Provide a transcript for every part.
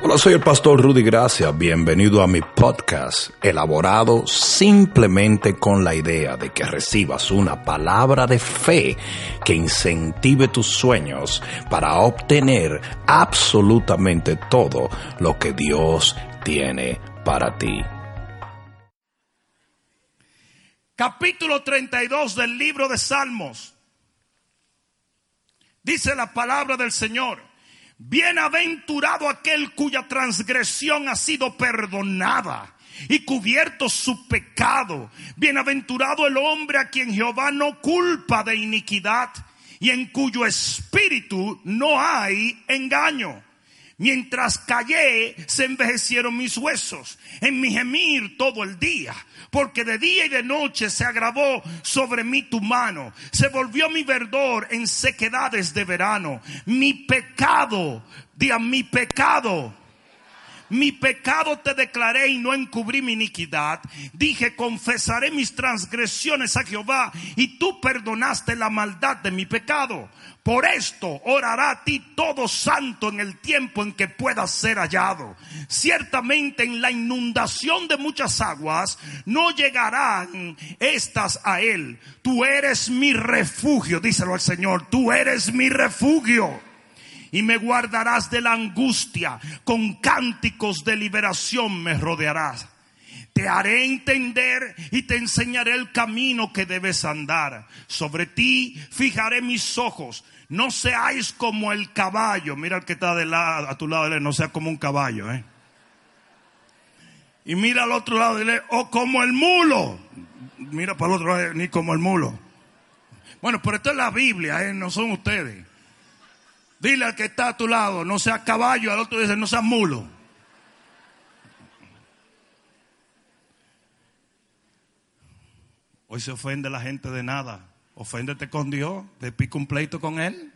Hola, soy el pastor Rudy Gracia. Bienvenido a mi podcast, elaborado simplemente con la idea de que recibas una palabra de fe que incentive tus sueños para obtener absolutamente todo lo que Dios tiene para ti. Capítulo 32 del libro de Salmos. Dice la palabra del Señor. Bienaventurado aquel cuya transgresión ha sido perdonada y cubierto su pecado. Bienaventurado el hombre a quien Jehová no culpa de iniquidad y en cuyo espíritu no hay engaño. Mientras callé, se envejecieron mis huesos en mi gemir todo el día, porque de día y de noche se agravó sobre mí tu mano, se volvió mi verdor en sequedades de verano. Mi pecado, diga mi pecado, mi pecado te declaré y no encubrí mi iniquidad. Dije, confesaré mis transgresiones a Jehová y tú perdonaste la maldad de mi pecado. Por esto orará a ti todo santo en el tiempo en que puedas ser hallado. Ciertamente en la inundación de muchas aguas no llegarán estas a él. Tú eres mi refugio, díselo al Señor, tú eres mi refugio y me guardarás de la angustia, con cánticos de liberación me rodearás. Te haré entender y te enseñaré el camino que debes andar. Sobre ti fijaré mis ojos. No seáis como el caballo. Mira el que está de lado, a tu lado, no sea como un caballo. ¿eh? Y mira al otro lado, o como el mulo. Mira para el otro lado, ni como el mulo. Bueno, pero esto es la Biblia, ¿eh? no son ustedes. Dile al que está a tu lado, no sea caballo, al otro dice, no sea mulo. Hoy se ofende la gente de nada. Oféndete con Dios, de pico un pleito con Él.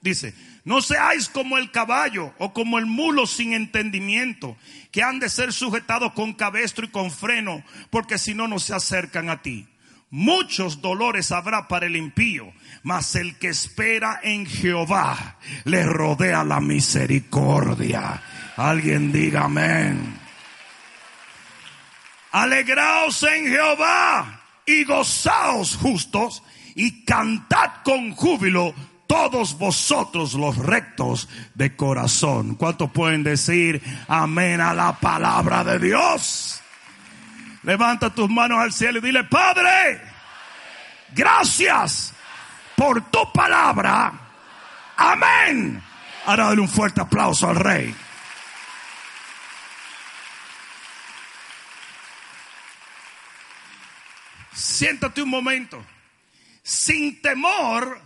Dice, no seáis como el caballo o como el mulo sin entendimiento, que han de ser sujetados con cabestro y con freno, porque si no, no se acercan a ti. Muchos dolores habrá para el impío, mas el que espera en Jehová le rodea la misericordia. Alguien diga amén. Alegraos en Jehová y gozaos justos y cantad con júbilo todos vosotros los rectos de corazón. ¿Cuántos pueden decir amén a la palabra de Dios? Levanta tus manos al cielo y dile, Padre, gracias por tu palabra. Amén. Ahora dale un fuerte aplauso al rey. Siéntate un momento. Sin temor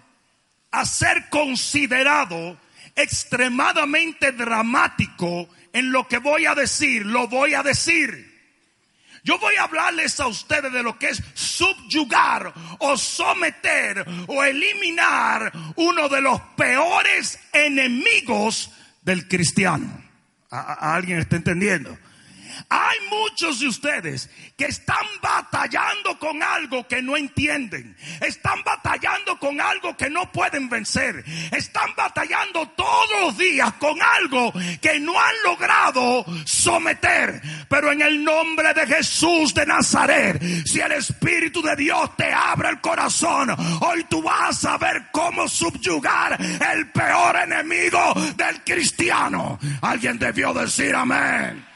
a ser considerado extremadamente dramático en lo que voy a decir, lo voy a decir. Yo voy a hablarles a ustedes de lo que es subyugar o someter o eliminar uno de los peores enemigos del cristiano. ¿A, alguien está entendiendo? Hay muchos de ustedes que están batallando con algo que no entienden. Están batallando con algo que no pueden vencer. Están batallando todos los días con algo que no han logrado someter. Pero en el nombre de Jesús de Nazaret, si el Espíritu de Dios te abre el corazón, hoy tú vas a ver cómo subyugar el peor enemigo del cristiano. Alguien debió decir amén.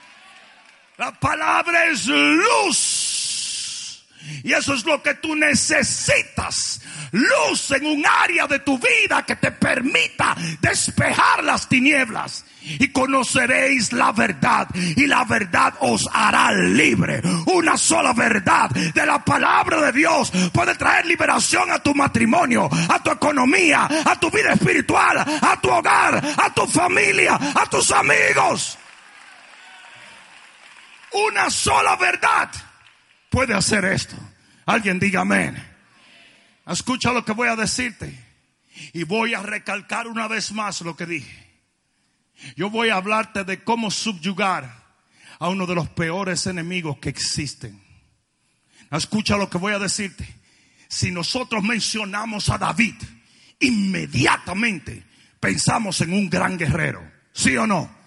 La palabra es luz. Y eso es lo que tú necesitas. Luz en un área de tu vida que te permita despejar las tinieblas. Y conoceréis la verdad. Y la verdad os hará libre. Una sola verdad de la palabra de Dios puede traer liberación a tu matrimonio, a tu economía, a tu vida espiritual, a tu hogar, a tu familia, a tus amigos. Una sola verdad puede hacer esto. Alguien diga amén. Escucha lo que voy a decirte. Y voy a recalcar una vez más lo que dije. Yo voy a hablarte de cómo subyugar a uno de los peores enemigos que existen. Escucha lo que voy a decirte. Si nosotros mencionamos a David, inmediatamente pensamos en un gran guerrero. ¿Sí o no?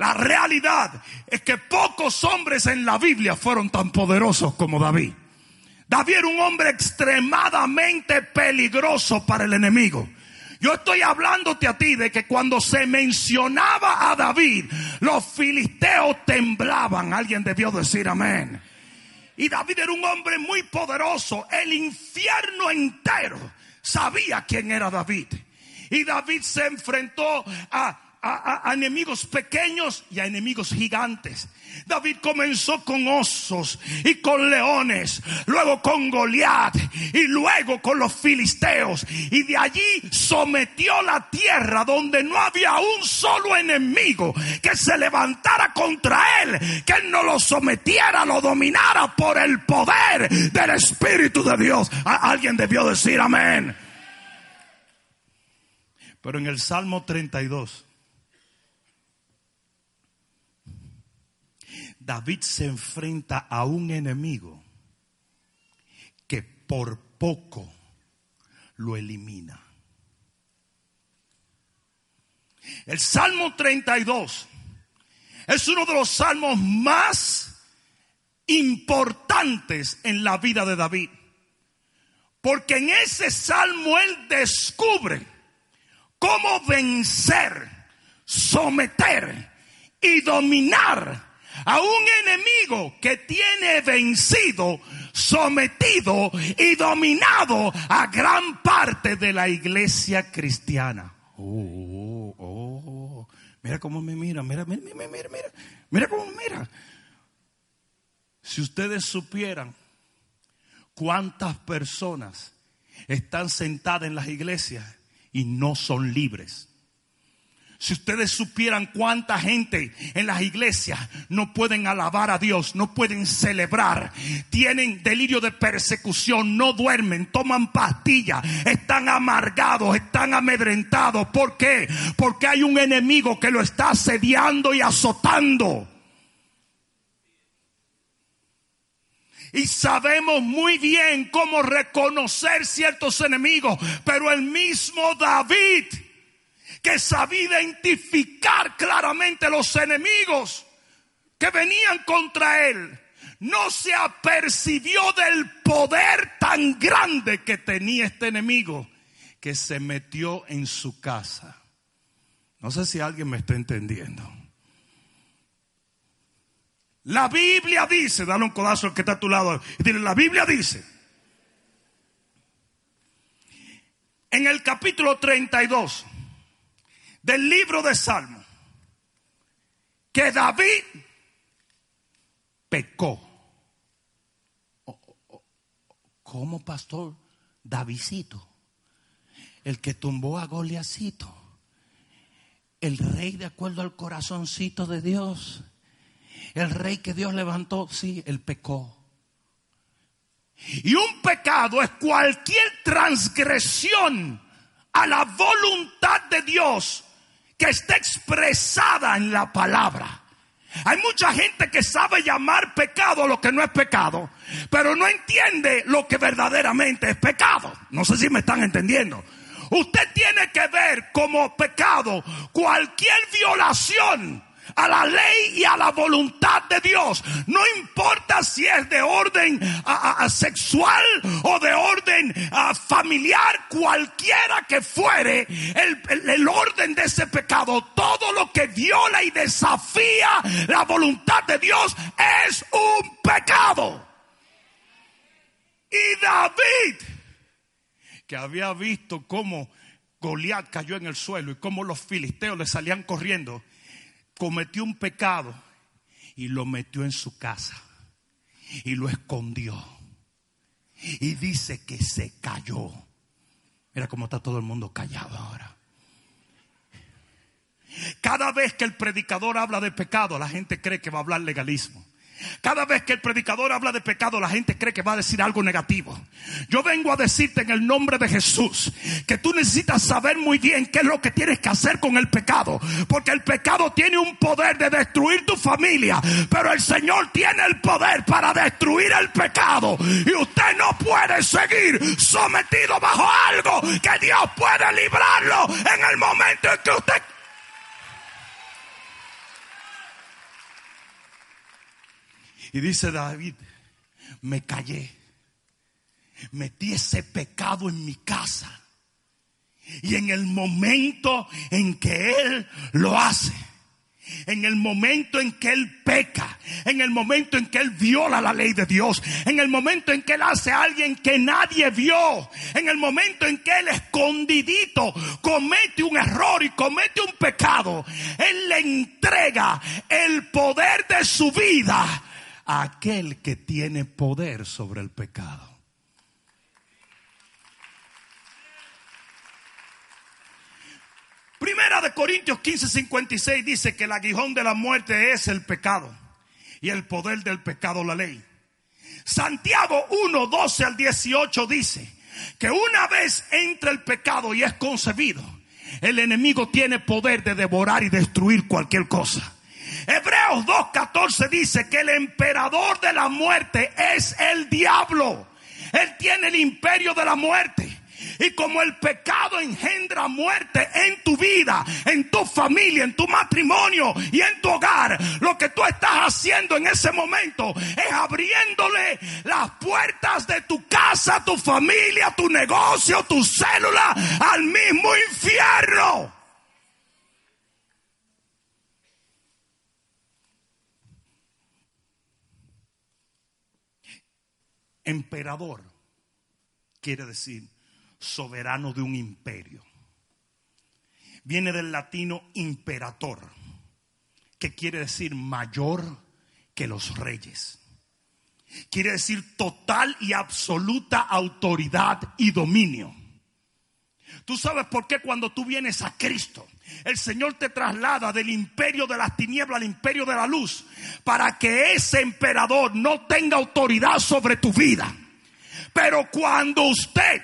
La realidad es que pocos hombres en la Biblia fueron tan poderosos como David. David era un hombre extremadamente peligroso para el enemigo. Yo estoy hablándote a ti de que cuando se mencionaba a David, los filisteos temblaban. Alguien debió decir amén. Y David era un hombre muy poderoso. El infierno entero sabía quién era David. Y David se enfrentó a a, enemigos pequeños y a enemigos gigantes. David comenzó con osos y con leones, luego con Goliat y luego con los filisteos. Y de allí sometió la tierra donde no había un solo enemigo que se levantara contra él, que él no lo sometiera, lo dominara por el poder del Espíritu de Dios. alguien debió decir amén. Pero en el Salmo 32 David se enfrenta a un enemigo que por poco lo elimina. El Salmo 32 es uno de los salmos más importantes en la vida de David. Porque en ese salmo él descubre cómo vencer, someter y dominar a un enemigo que tiene vencido, sometido y dominado a gran parte de la iglesia cristiana. Oh, oh, oh. Mira cómo me mira, mira, mira, mira, mira, mira, mira cómo me mira. Si ustedes supieran cuántas personas están sentadas en las iglesias y no son libres. Si ustedes supieran cuánta gente en las iglesias no pueden alabar a Dios, no pueden celebrar, tienen delirio de persecución, no duermen, toman pastillas, están amargados, están amedrentados. ¿Por qué? Porque hay un enemigo que lo está asediando y azotando. Y sabemos muy bien cómo reconocer ciertos enemigos, pero el mismo David que sabía identificar claramente los enemigos que venían contra él. No se apercibió del poder tan grande que tenía este enemigo que se metió en su casa. No sé si alguien me está entendiendo. La Biblia dice, dale un codazo al que está a tu lado y dile, la Biblia dice, en el capítulo 32, del libro de Salmo que David pecó. ¿Cómo, pastor? Davidcito, el que tumbó a Goliacito, el rey de acuerdo al corazoncito de Dios, el rey que Dios levantó, sí, él pecó. Y un pecado es cualquier transgresión a la voluntad de Dios que está expresada en la palabra. Hay mucha gente que sabe llamar pecado lo que no es pecado, pero no entiende lo que verdaderamente es pecado. No sé si me están entendiendo. Usted tiene que ver como pecado cualquier violación a la ley y a la voluntad de Dios. No importa si es de orden sexual o de orden familiar, cualquiera que fuere el, orden de ese pecado, todo lo que viola y desafía la voluntad de Dios es un pecado. Y David, que había visto cómo Goliat cayó en el suelo y cómo los filisteos le salían corriendo, cometió un pecado y lo metió en su casa y lo escondió. Y dice que se cayó. Mira cómo está todo el mundo callado ahora. Cada vez que el predicador habla de pecado, la gente cree que va a hablar legalismo. Cada vez que el predicador habla de pecado, la gente cree que va a decir algo negativo. Yo vengo a decirte en el nombre de Jesús que tú necesitas saber muy bien qué es lo que tienes que hacer con el pecado. Porque el pecado tiene un poder de destruir tu familia. Pero el Señor tiene el poder para destruir el pecado. Y usted no puede seguir sometido bajo algo que Dios puede librarlo en el momento en que usted Y dice David, me callé, metí ese pecado en mi casa. Y en el momento en que Él lo hace, en el momento en que Él peca, en el momento en que Él viola la ley de Dios, en el momento en que Él hace a alguien que nadie vio, en el momento en que Él escondidito comete un error y comete un pecado, Él le entrega el poder de su vida aquel que tiene poder sobre el pecado. Primera de Corintios 15, 56 dice que el aguijón de la muerte es el pecado y el poder del pecado la ley. Santiago 1, 12 al 18 dice que una vez entra el pecado y es concebido, el enemigo tiene poder de devorar y destruir cualquier cosa. Hebreos 2.14 dice que el emperador de la muerte es el diablo. Él tiene el imperio de la muerte. Y como el pecado engendra muerte en tu vida, en tu familia, en tu matrimonio y en tu hogar, lo que tú estás haciendo en ese momento es abriéndole las puertas de tu casa, tu familia, tu negocio, tu célula al mismo infierno. Emperador quiere decir soberano de un imperio. Viene del latino imperator, que quiere decir mayor que los reyes. Quiere decir total y absoluta autoridad y dominio. Tú sabes por qué cuando tú vienes a Cristo, el Señor te traslada del imperio de las tinieblas al imperio de la luz, para que ese emperador no tenga autoridad sobre tu vida. Pero cuando usted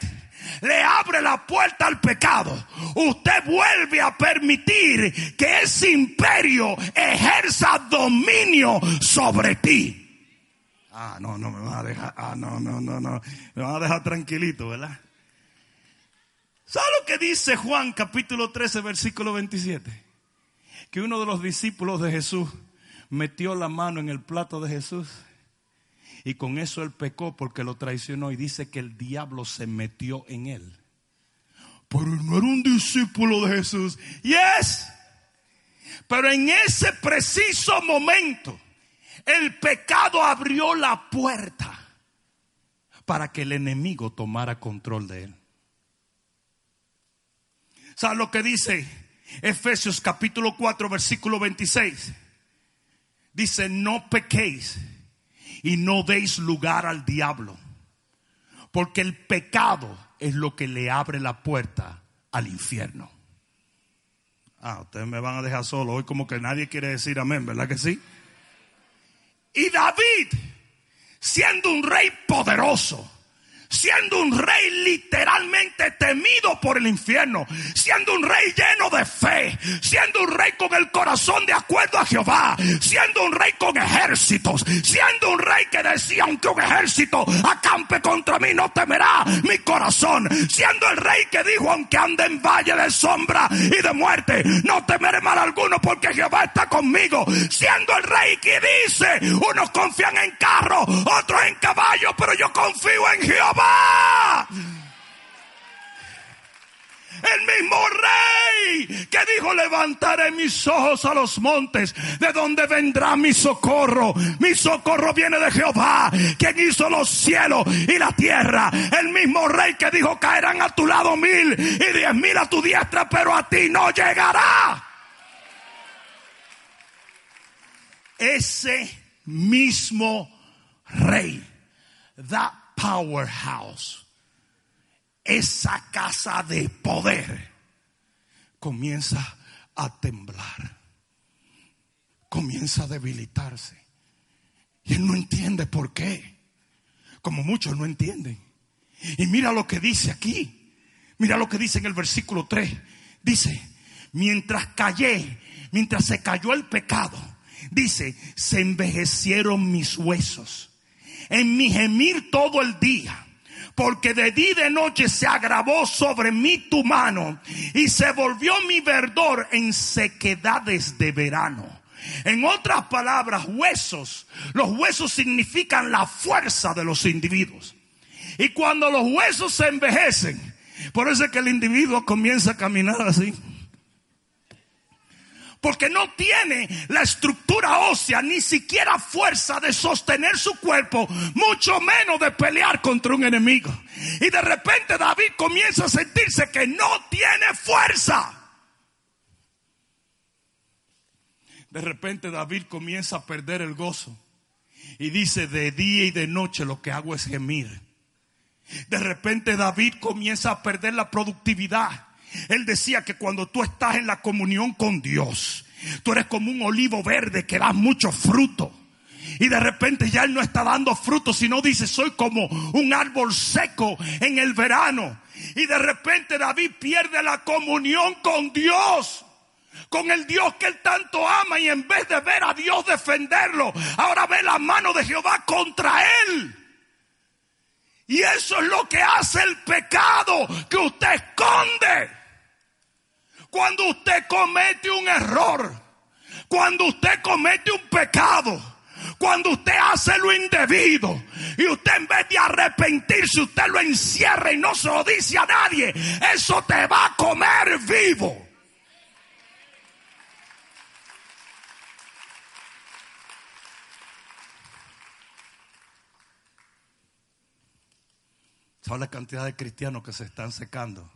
le abre la puerta al pecado, usted vuelve a permitir que ese imperio ejerza dominio sobre ti. Ah, no, no me va a dejar, ah, no, no, no, no, me va a dejar tranquilito, ¿verdad? ¿Sabe lo que dice Juan capítulo 13, versículo 27? Que uno de los discípulos de Jesús metió la mano en el plato de Jesús y con eso él pecó porque lo traicionó y dice que el diablo se metió en él. Pero no era un discípulo de Jesús. Yes. Pero en ese preciso momento, el pecado abrió la puerta para que el enemigo tomara control de él. ¿Sabes lo que dice Efesios capítulo 4, versículo 26? Dice, no pequéis y no deis lugar al diablo. Porque el pecado es lo que le abre la puerta al infierno. Ah, ustedes me van a dejar solo. Hoy como que nadie quiere decir amén, ¿verdad que sí? Y David, siendo un rey poderoso, siendo un rey literalmente temido por el infierno, siendo un rey lleno de fe, siendo un rey con el corazón de acuerdo a Jehová, siendo un rey con ejércitos, siendo un rey que decía, aunque un ejército acampe contra mí, no temerá mi corazón, siendo el rey que dijo, aunque ande en valle de sombra y de muerte, no temeré mal alguno porque Jehová está conmigo, siendo el rey que dice, unos confían en carro, otros en caballo, pero yo confío en Jehová. El mismo rey que dijo levantaré mis ojos a los montes, de donde vendrá mi socorro. Mi socorro viene de Jehová, quien hizo los cielos y la tierra. El mismo rey que dijo caerán a tu lado mil y diez mil a tu diestra, pero a ti no llegará. Ese mismo rey, da powerhouse, esa casa de poder, comienza a temblar, comienza a debilitarse. Y él no entiende por qué, como muchos no entienden. Y mira lo que dice aquí, mira lo que dice en el versículo 3. Dice, mientras callé, mientras se cayó el pecado, dice, se envejecieron mis huesos en mi gemir todo el día. Porque de día y de noche se agravó sobre mí tu mano y se volvió mi verdor en sequedades de verano. En otras palabras, huesos. Los huesos significan la fuerza de los individuos. Y cuando los huesos se envejecen, por eso es que el individuo comienza a caminar así. Porque no tiene la estructura ósea, ni siquiera fuerza de sostener su cuerpo, mucho menos de pelear contra un enemigo. Y de repente David comienza a sentirse que no tiene fuerza. De repente David comienza a perder el gozo. Y dice, de día y de noche lo que hago es gemir. De repente David comienza a perder la productividad. Él decía que cuando tú estás en la comunión con Dios, tú eres como un olivo verde que da mucho fruto. Y de repente ya él no está dando fruto, sino dice, soy como un árbol seco en el verano. Y de repente David pierde la comunión con Dios con el Dios que él tanto ama y en vez de ver a Dios defenderlo, ahora ve la mano de Jehová contra él. Y eso es lo que hace el pecado que usted esconde. Cuando usted comete un error, cuando usted comete un pecado, cuando usted hace lo indebido y usted en vez de arrepentirse, usted lo encierra y no se lo dice a nadie, eso te va a comer vivo. ¿Sabe la cantidad de cristianos que se están secando?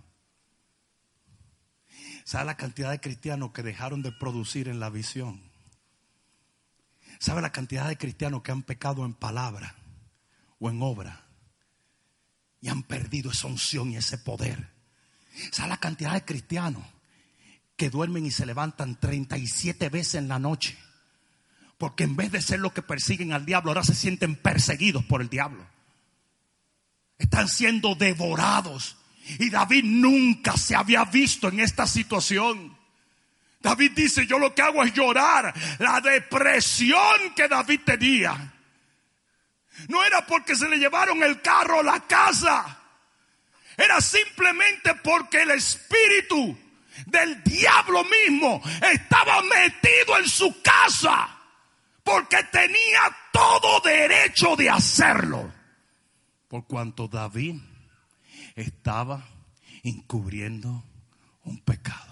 ¿Sabe la cantidad de cristianos que dejaron de producir en la visión? ¿Sabe la cantidad de cristianos que han pecado en palabra o en obra? Y han perdido esa unción y ese poder. ¿Sabe la cantidad de cristianos que duermen y se levantan 37 veces en la noche? Porque en vez de ser los que persiguen al diablo, ahora se sienten perseguidos por el diablo están siendo devorados. Y David nunca se había visto en esta situación. David dice, yo lo que hago es llorar. La depresión que David tenía. No era porque se le llevaron el carro a la casa. Era simplemente porque el espíritu del diablo mismo estaba metido en su casa. Porque tenía todo derecho de hacerlo por cuanto David estaba encubriendo un pecado.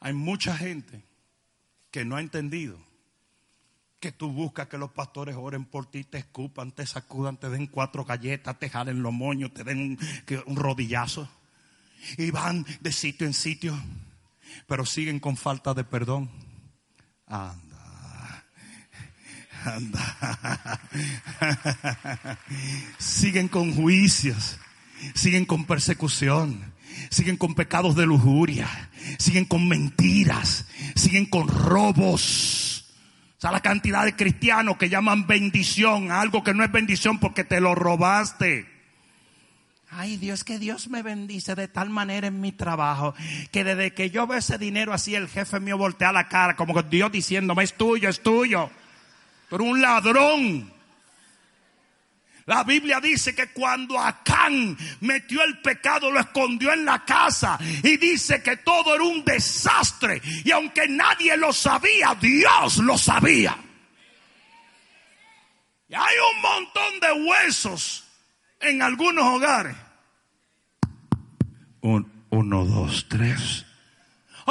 Hay mucha gente que no ha entendido que tú buscas que los pastores oren por ti, te escupan, te sacudan, te den cuatro galletas, te jalen los moños, te den un, un rodillazo y van de sitio en sitio, pero siguen con falta de perdón. Anda, anda. siguen con juicios, siguen con persecución, siguen con pecados de lujuria, siguen con mentiras, siguen con robos. O sea, la cantidad de cristianos que llaman bendición a algo que no es bendición porque te lo robaste. Ay Dios, que Dios me bendice de tal manera en mi trabajo que desde que yo veo ese dinero así el jefe mío voltea la cara como que Dios diciéndome es tuyo, es tuyo. Pero un ladrón. La Biblia dice que cuando Acán metió el pecado lo escondió en la casa y dice que todo era un desastre y aunque nadie lo sabía, Dios lo sabía. Y hay un montón de huesos en algunos hogares. Un, uno, dos, tres.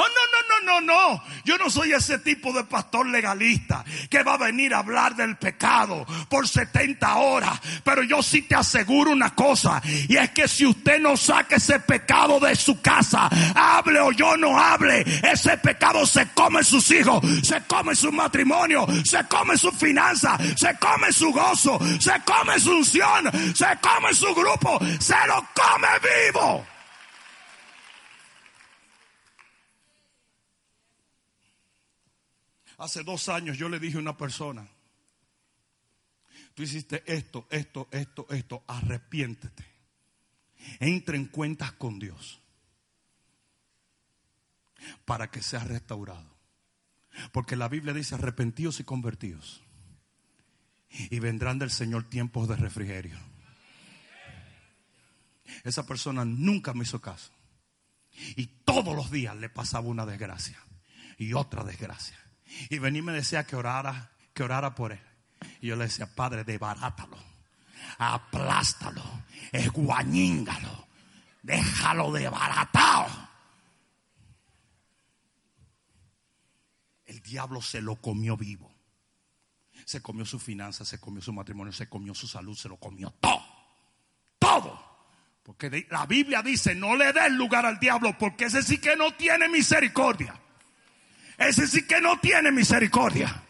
Oh, no, no, no, no, no. Yo no soy ese tipo de pastor legalista que va a venir a hablar del pecado por 70 horas. Pero yo sí te aseguro una cosa. Y es que si usted no saca ese pecado de su casa, hable o yo no hable, ese pecado se come sus hijos, se come su matrimonio, se come su finanza, se come su gozo, se come su unción, se come su grupo, se lo come vivo. Hace dos años yo le dije a una persona, tú hiciste esto, esto, esto, esto, arrepiéntete. Entra en cuentas con Dios para que seas restaurado. Porque la Biblia dice arrepentidos y convertidos. Y vendrán del Señor tiempos de refrigerio. Esa persona nunca me hizo caso. Y todos los días le pasaba una desgracia y otra desgracia. Y venía y me decía que orara, que orara por él. Y yo le decía, Padre, debarátalo, aplástalo, esguañíngalo, déjalo desbaratado. El diablo se lo comió vivo. Se comió su finanza, se comió su matrimonio, se comió su salud, se lo comió todo. Todo. Porque la Biblia dice, no le des lugar al diablo, porque ese sí que no tiene misericordia. Ese sí que no tiene misericordia.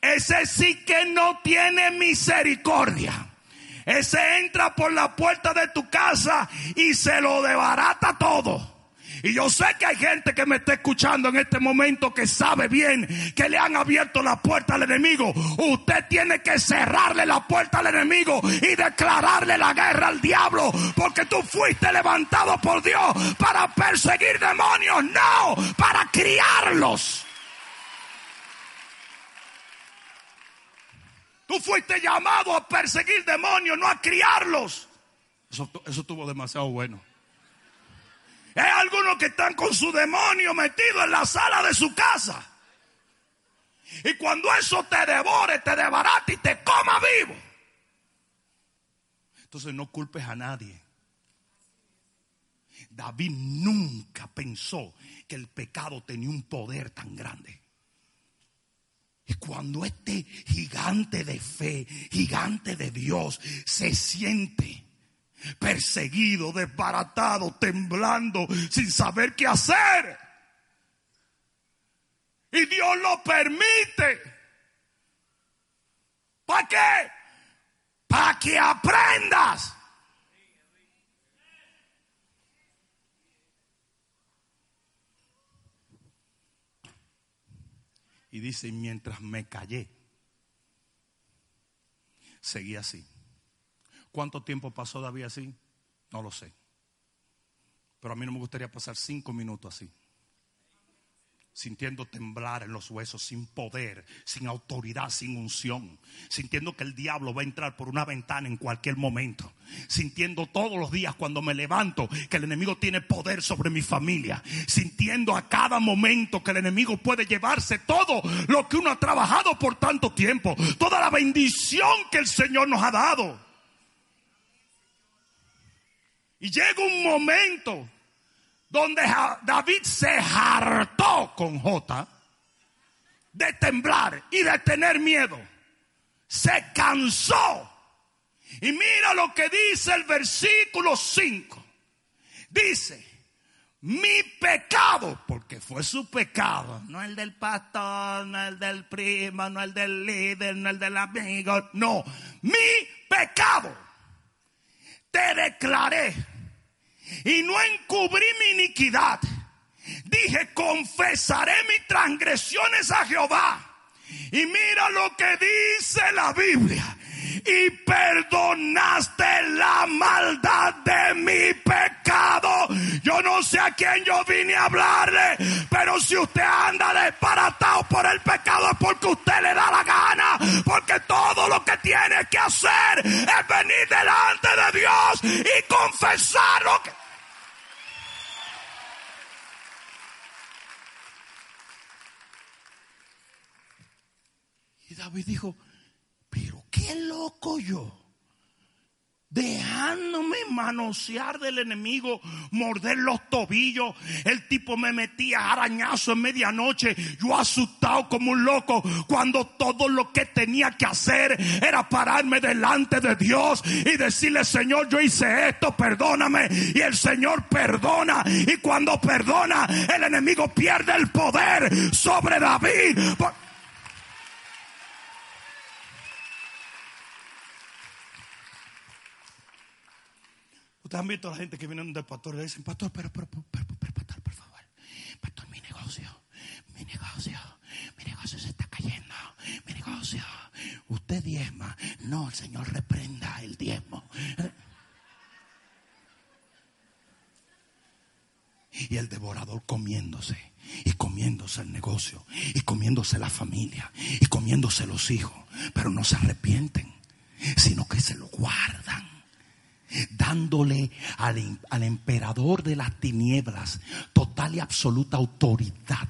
Ese sí que no tiene misericordia. Ese entra por la puerta de tu casa y se lo debarata todo. Y yo sé que hay gente que me está escuchando en este momento que sabe bien que le han abierto la puerta al enemigo. Usted tiene que cerrarle la puerta al enemigo y declararle la guerra al diablo. Porque tú fuiste levantado por Dios para perseguir demonios, no, para criarlos. Tú fuiste llamado a perseguir demonios, no a criarlos. Eso, eso estuvo demasiado bueno. Hay algunos que están con su demonio metido en la sala de su casa. Y cuando eso te devore, te debarate y te coma vivo. Entonces no culpes a nadie. David nunca pensó que el pecado tenía un poder tan grande. Y cuando este gigante de fe, gigante de Dios, se siente perseguido, desbaratado, temblando, sin saber qué hacer. Y Dios lo permite. ¿Para qué? Para que aprendas. Y dice, mientras me callé, seguí así. ¿Cuánto tiempo pasó David así? No lo sé. Pero a mí no me gustaría pasar cinco minutos así. Sintiendo temblar en los huesos, sin poder, sin autoridad, sin unción. Sintiendo que el diablo va a entrar por una ventana en cualquier momento. Sintiendo todos los días cuando me levanto que el enemigo tiene poder sobre mi familia. Sintiendo a cada momento que el enemigo puede llevarse todo lo que uno ha trabajado por tanto tiempo. Toda la bendición que el Señor nos ha dado. Y llega un momento donde David se hartó con J de temblar y de tener miedo. Se cansó. Y mira lo que dice el versículo 5. Dice, mi pecado, porque fue su pecado, no el del pastor, no el del primo, no el del líder, no el del amigo, no, mi pecado te declaré y no encubrí mi iniquidad. Dije, confesaré mis transgresiones a Jehová. Y mira lo que dice la Biblia y perdonaste la maldad de mi pecado. Yo no sé a quién yo vine a hablarle, pero si usted anda porque todo lo que tiene que hacer es venir delante de Dios y confesar lo que... Y David dijo, qué loco yo. Dejándome manosear del enemigo, morder los tobillos. El tipo me metía arañazo en medianoche. Yo asustado como un loco. Cuando todo lo que tenía que hacer era pararme delante de Dios y decirle, Señor, yo hice esto, perdóname. Y el Señor perdona. Y cuando perdona, el enemigo pierde el poder sobre David. Ustedes han visto a la gente que viene del pastor y le dicen, pastor, pero, pero, pero, pero, pastor, por favor. Pastor, mi negocio, mi negocio, mi negocio se está cayendo, mi negocio. Usted diezma. No, el Señor reprenda el diezmo. Y el devorador comiéndose, y comiéndose el negocio, y comiéndose la familia, y comiéndose comiéndose los hijos, pero no se arrepienten, sino que se lo guardan, dándole al, al emperador de las tinieblas total y absoluta autoridad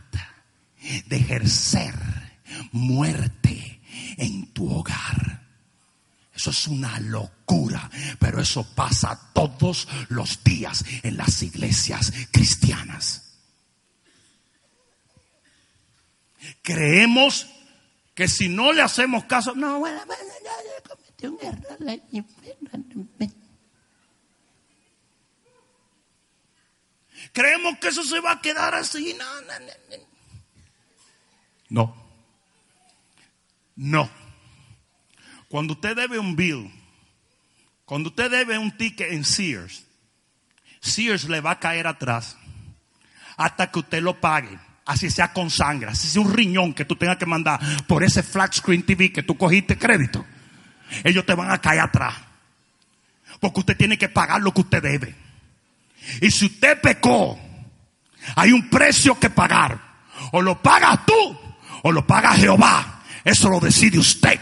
de ejercer muerte en tu hogar. Eso es una locura, pero eso pasa todos los días en las iglesias cristianas. Creemos que si no le hacemos caso, no, bueno, bueno, yo cometí un error. Creemos que eso se va a quedar así. No, no, no. No. No. Cuando usted debe un bill, cuando usted debe un ticket en Sears, Sears le va a caer atrás hasta que usted lo pague. Así sea con sangre, así sea un riñón que tú tengas que mandar por ese flat screen TV que tú cogiste crédito. Ellos te van a caer atrás. Porque usted tiene que pagar lo que usted debe. Y si usted pecó, hay un precio que pagar. O lo pagas tú o lo paga Jehová. Eso lo decide usted.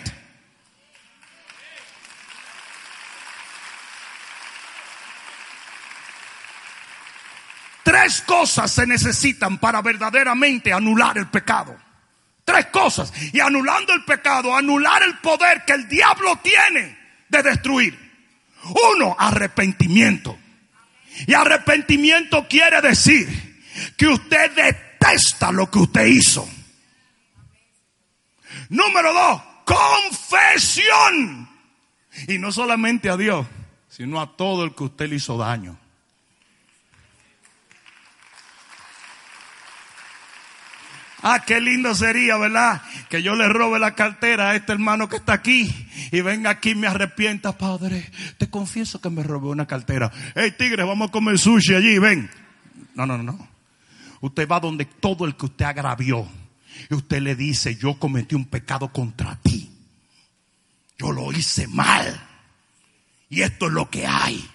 Tres cosas se necesitan para verdaderamente anular el pecado. Tres cosas. Y anulando el pecado, anular el poder que el diablo tiene de destruir. Uno, arrepentimiento. Y arrepentimiento quiere decir que usted detesta lo que usted hizo. Número dos, confesión. Y no solamente a Dios, sino a todo el que usted le hizo daño. Ah, qué lindo sería, ¿verdad? Que yo le robe la cartera a este hermano que está aquí y venga aquí y me arrepienta, Padre. Te confieso que me robé una cartera. Hey, tigre, vamos a comer sushi allí, ven. No, no, no. Usted va donde todo el que usted agravió y usted le dice, yo cometí un pecado contra ti. Yo lo hice mal. Y esto es lo que hay.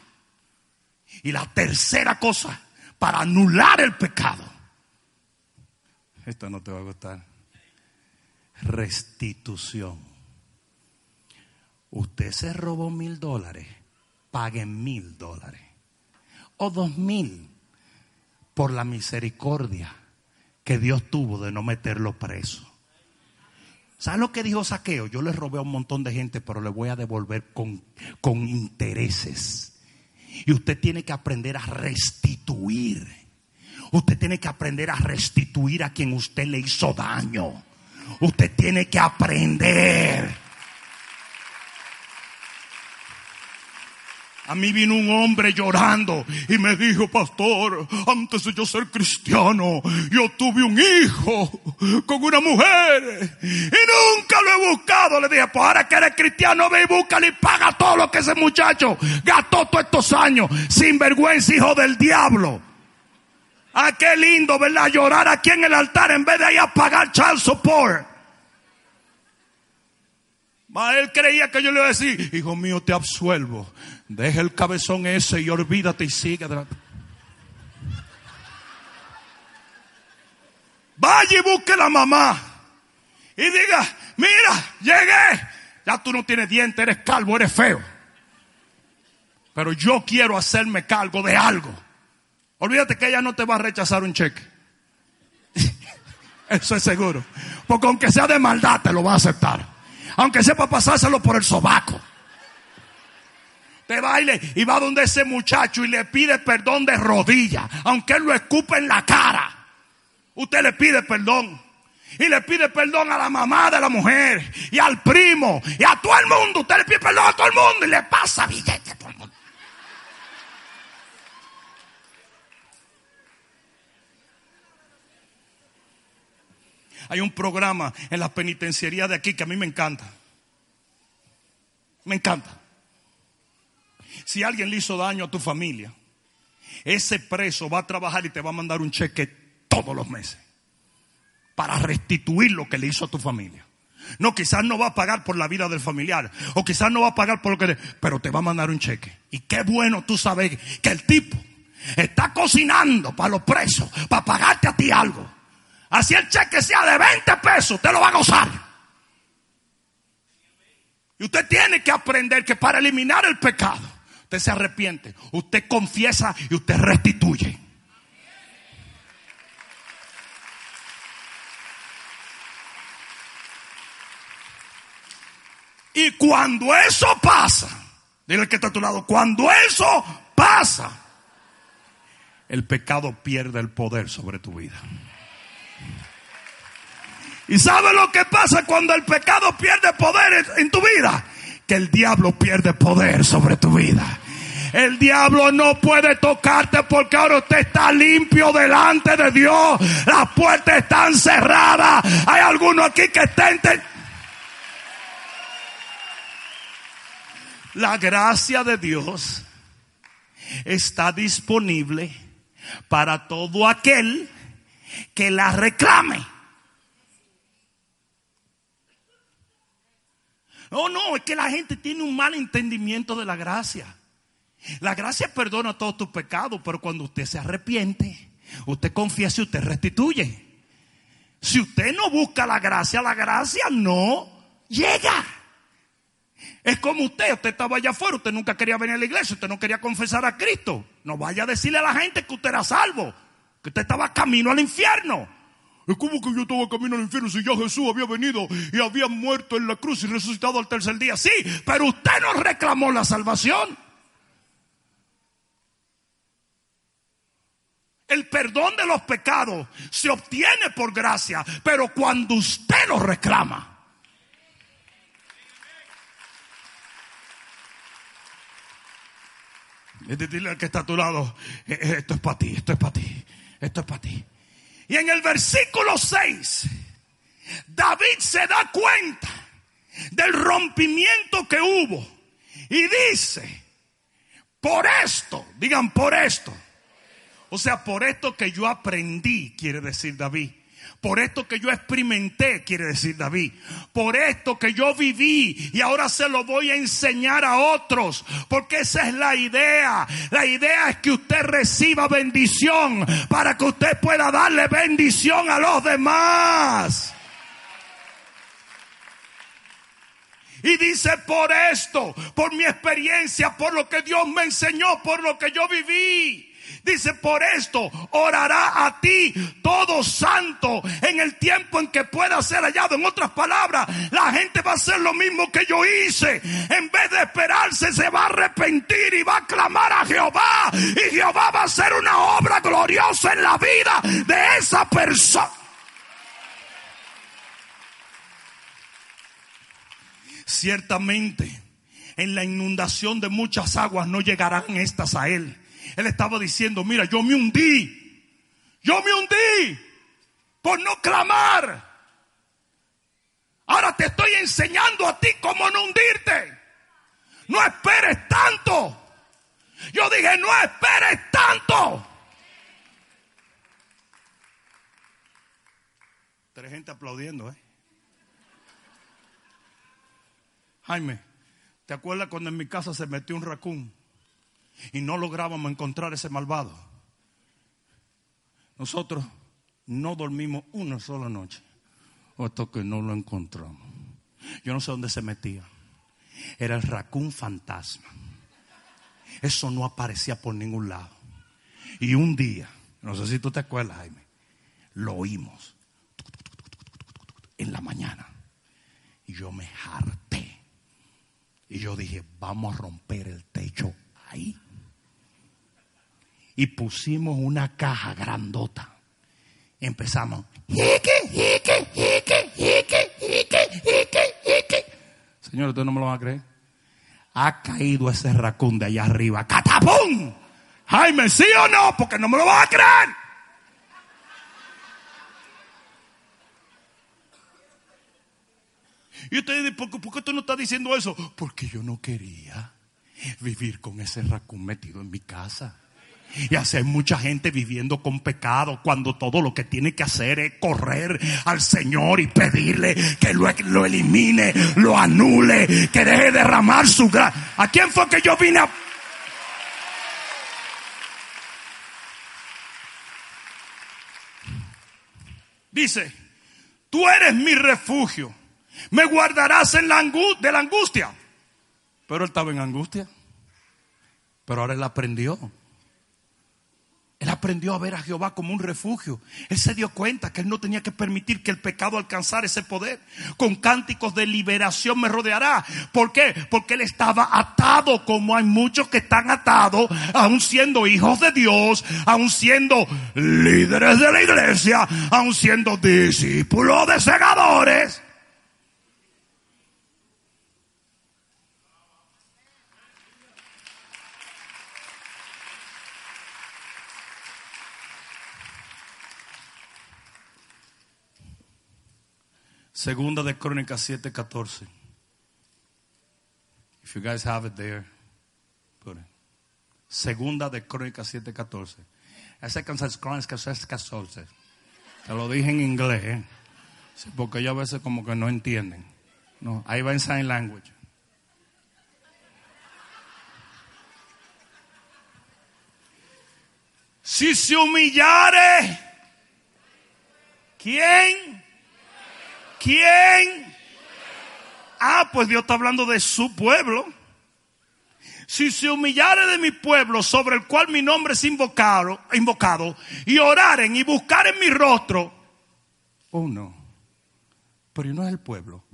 Y la tercera cosa, para anular el pecado. Esto no te va a gustar. Restitución. Usted se robó mil dólares, pague mil dólares. O dos mil por la misericordia que Dios tuvo de no meterlo preso. ¿Sabe lo que dijo Saqueo? Yo le robé a un montón de gente, pero le voy a devolver con, con intereses. Y usted tiene que aprender a restituir. Usted tiene que aprender a restituir a quien usted le hizo daño. Usted tiene que aprender. A mí vino un hombre llorando y me dijo, pastor, antes de yo ser cristiano, yo tuve un hijo con una mujer y nunca lo he buscado. Le dije, pues ahora que eres cristiano, ve y búscalo y paga todo lo que ese muchacho gastó todos estos años. Sin vergüenza, hijo del diablo. Ah, qué lindo, ¿verdad? Llorar aquí en el altar en vez de ir a pagar child support. él creía que yo le iba a decir, hijo mío, te absuelvo. Deja el cabezón ese y olvídate y sigue adelante. Vaya y busque la mamá. Y diga, mira, llegué. Ya tú no tienes dientes, eres calvo, eres feo. Pero yo quiero hacerme cargo de algo. Olvídate que ella no te va a rechazar un cheque. Eso es seguro. Porque aunque sea de maldad, te lo va a aceptar. Aunque sepa pasárselo por el sobaco te baile y va donde ese muchacho y le pide perdón de rodillas, aunque él lo escupe en la cara. Usted le pide perdón. Y le pide perdón a la mamá de la mujer y al primo y a todo el mundo. Usted le pide perdón a todo el mundo y le pasa billete a todo el mundo. Hay un programa en la penitenciaría de aquí que a mí me encanta. Me encanta. Si alguien le hizo daño a tu familia, ese preso va a trabajar y te va a mandar un cheque todos los meses para restituir lo que le hizo a tu familia. No, quizás no va a pagar por la vida del familiar, o quizás no va a pagar por lo que le, pero te va a mandar un cheque. Y qué bueno tú sabes que el tipo está cocinando para los presos, para pagarte a ti algo. Así el cheque sea de 20 pesos, te lo va a gozar. Y usted tiene que aprender que para eliminar el pecado, usted se arrepiente, usted confiesa y usted restituye. Y cuando eso pasa, dile que está a tu lado, cuando eso pasa, el pecado pierde el poder sobre tu vida. ¿Y sabe lo que pasa cuando el pecado pierde poder en tu vida? Que el diablo pierde poder sobre tu vida. El diablo no puede tocarte porque ahora usted está limpio delante de Dios. Las puertas están cerradas. Hay alguno aquí que está La gracia de Dios está disponible para todo aquel que la reclame. No, no, es que la gente tiene un mal entendimiento de la gracia. La gracia perdona todos tus pecados, pero cuando usted se arrepiente, usted confiesa y usted restituye. Si usted no busca la gracia, la gracia no llega. Es como usted, usted estaba allá afuera, usted nunca quería venir a la iglesia, usted no quería confesar a Cristo. No vaya a decirle a la gente que usted era salvo, que usted estaba camino al infierno. Es como que yo estaba camino al infierno si ya Jesús había venido y había muerto en la cruz y resucitado al tercer día. Sí, pero usted no reclamó la salvación. El perdón de los pecados se obtiene por gracia, pero cuando usted lo reclama. Dile al que está a tu lado, eh, eh, esto es para ti, esto es para ti, esto es para ti. Y en el versículo 6, David se da cuenta del rompimiento que hubo. Y dice, por esto, digan por esto. O sea, por esto que yo aprendí, quiere decir David. Por esto que yo experimenté, quiere decir David. Por esto que yo viví y ahora se lo voy a enseñar a otros. Porque esa es la idea. La idea es que usted reciba bendición para que usted pueda darle bendición a los demás. Y dice, por esto, por mi experiencia, por lo que Dios me enseñó, por lo que yo viví. Dice, por esto orará a ti todo santo en el tiempo en que pueda ser hallado. En otras palabras, la gente va a hacer lo mismo que yo hice. En vez de esperarse, se va a arrepentir y va a clamar a Jehová. Y Jehová va a hacer una obra gloriosa en la vida de esa persona. Ciertamente, en la inundación de muchas aguas no llegarán estas a él él estaba diciendo, mira, yo me hundí. Yo me hundí por no clamar. Ahora te estoy enseñando a ti cómo no hundirte. No esperes tanto. Yo dije, no esperes tanto. Tres gente aplaudiendo, ¿eh? Jaime, ¿te acuerdas cuando en mi casa se metió un racún? Y no lográbamos encontrar ese malvado. Nosotros no dormimos una sola noche hasta que no lo encontramos. Yo no sé dónde se metía. Era el racún fantasma. Eso no aparecía por ningún lado. Y un día, no sé si tú te acuerdas, Jaime, lo oímos en la mañana. Y yo me harté. Y yo dije, vamos a romper el techo ahí y pusimos una caja grandota. Empezamos. Señor, usted no me lo va a creer. Ha caído ese racún de allá arriba. ¡Catapum! Jaime, ¿sí o no? Porque no me lo va a creer. Y usted dice, ¿por, ¿por qué tú no estás diciendo eso? Porque yo no quería vivir con ese racún metido en mi casa. Y hacer mucha gente viviendo con pecado cuando todo lo que tiene que hacer es correr al Señor y pedirle que lo, lo elimine, lo anule, que deje de derramar su gracia. ¿A quién fue que yo vine a... Dice, tú eres mi refugio Me guardarás en la de la angustia. Pero él estaba en angustia. Pero ahora él aprendió. Él aprendió a ver a Jehová como un refugio. Él se dio cuenta que él no tenía que permitir que el pecado alcanzara ese poder. Con cánticos de liberación me rodeará. ¿Por qué? Porque él estaba atado como hay muchos que están atados, aun siendo hijos de Dios, aun siendo líderes de la iglesia, aun siendo discípulos de segadores. Segunda de Crónicas 7:14. If you guys have it there, put it. Segunda de Crónicas 7:14. Ese Crónicas 14. Te lo dije en inglés, ¿eh? porque ellos a veces como que no entienden. No, ahí va en sign language. Si se humillare, ¿quién? ¿Quién? Ah, pues Dios está hablando de su pueblo. Si se humillare de mi pueblo sobre el cual mi nombre es invocado, invocado y oraren y buscaren mi rostro, oh no, pero no es el pueblo.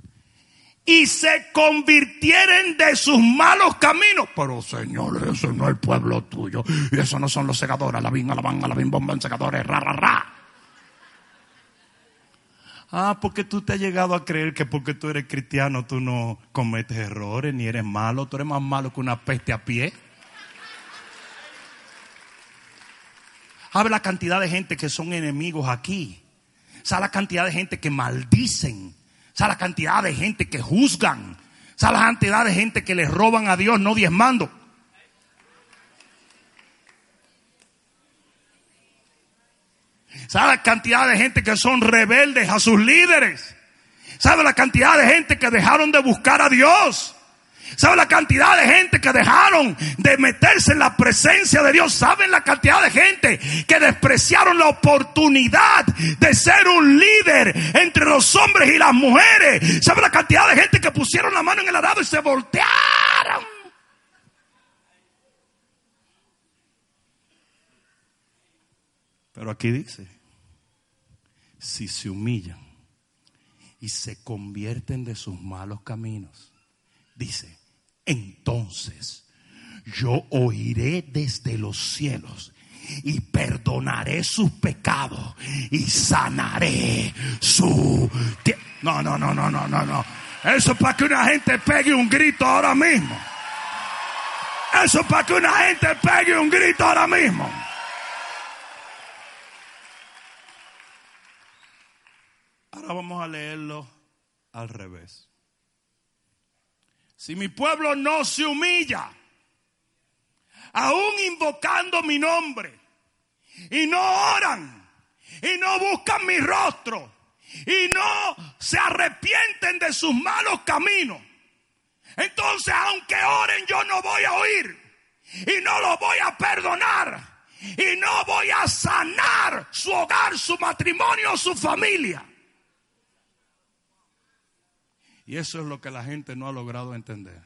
Y se convirtieren de sus malos caminos. Pero Señor, eso no es el pueblo tuyo. Y eso no son los segadores. La la la bin, bomba, segadores, ra, ra, ra. Ah, porque tú te has llegado a creer que porque tú eres cristiano tú no cometes errores ni eres malo. Tú eres más malo que una peste a pie. ¿Sabe la cantidad de gente que son enemigos aquí? ¿Sabe la cantidad de gente que maldicen? ¿Sabe la cantidad de gente que juzgan? ¿Sabe la cantidad de gente que le roban a Dios no diezmando? ¿Sabe la cantidad de gente que son rebeldes a sus líderes? ¿Sabe la cantidad de gente que dejaron de buscar a Dios? ¿Sabe la cantidad de gente que dejaron de meterse en la presencia de Dios? ¿Saben la cantidad de gente que despreciaron la oportunidad de ser un líder entre los hombres y las mujeres? ¿Sabe la cantidad de gente que pusieron la mano en el arado y se voltearon? Pero aquí dice, si se humillan y se convierten de sus malos caminos, dice, entonces yo oiré desde los cielos y perdonaré sus pecados y sanaré su... No, no, no, no, no, no, no. Eso es para que una gente pegue un grito ahora mismo. Eso es para que una gente pegue un grito ahora mismo. Ahora vamos a leerlo al revés. Si mi pueblo no se humilla, aún invocando mi nombre, y no oran, y no buscan mi rostro, y no se arrepienten de sus malos caminos, entonces aunque oren yo no voy a oír, y no lo voy a perdonar, y no voy a sanar su hogar, su matrimonio, su familia. Y eso es lo que la gente no ha logrado entender.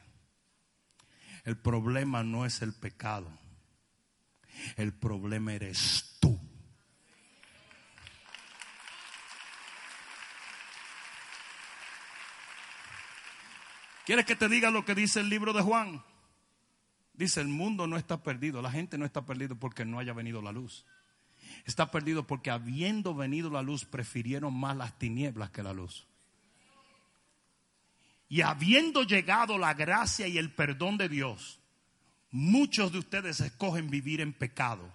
El problema no es el pecado. El problema eres tú. ¿Quieres que te diga lo que dice el libro de Juan? Dice, el mundo no está perdido, la gente no está perdido porque no haya venido la luz. Está perdido porque habiendo venido la luz, prefirieron más las tinieblas que la luz. Y habiendo llegado la gracia y el perdón de Dios, muchos de ustedes escogen vivir en pecado.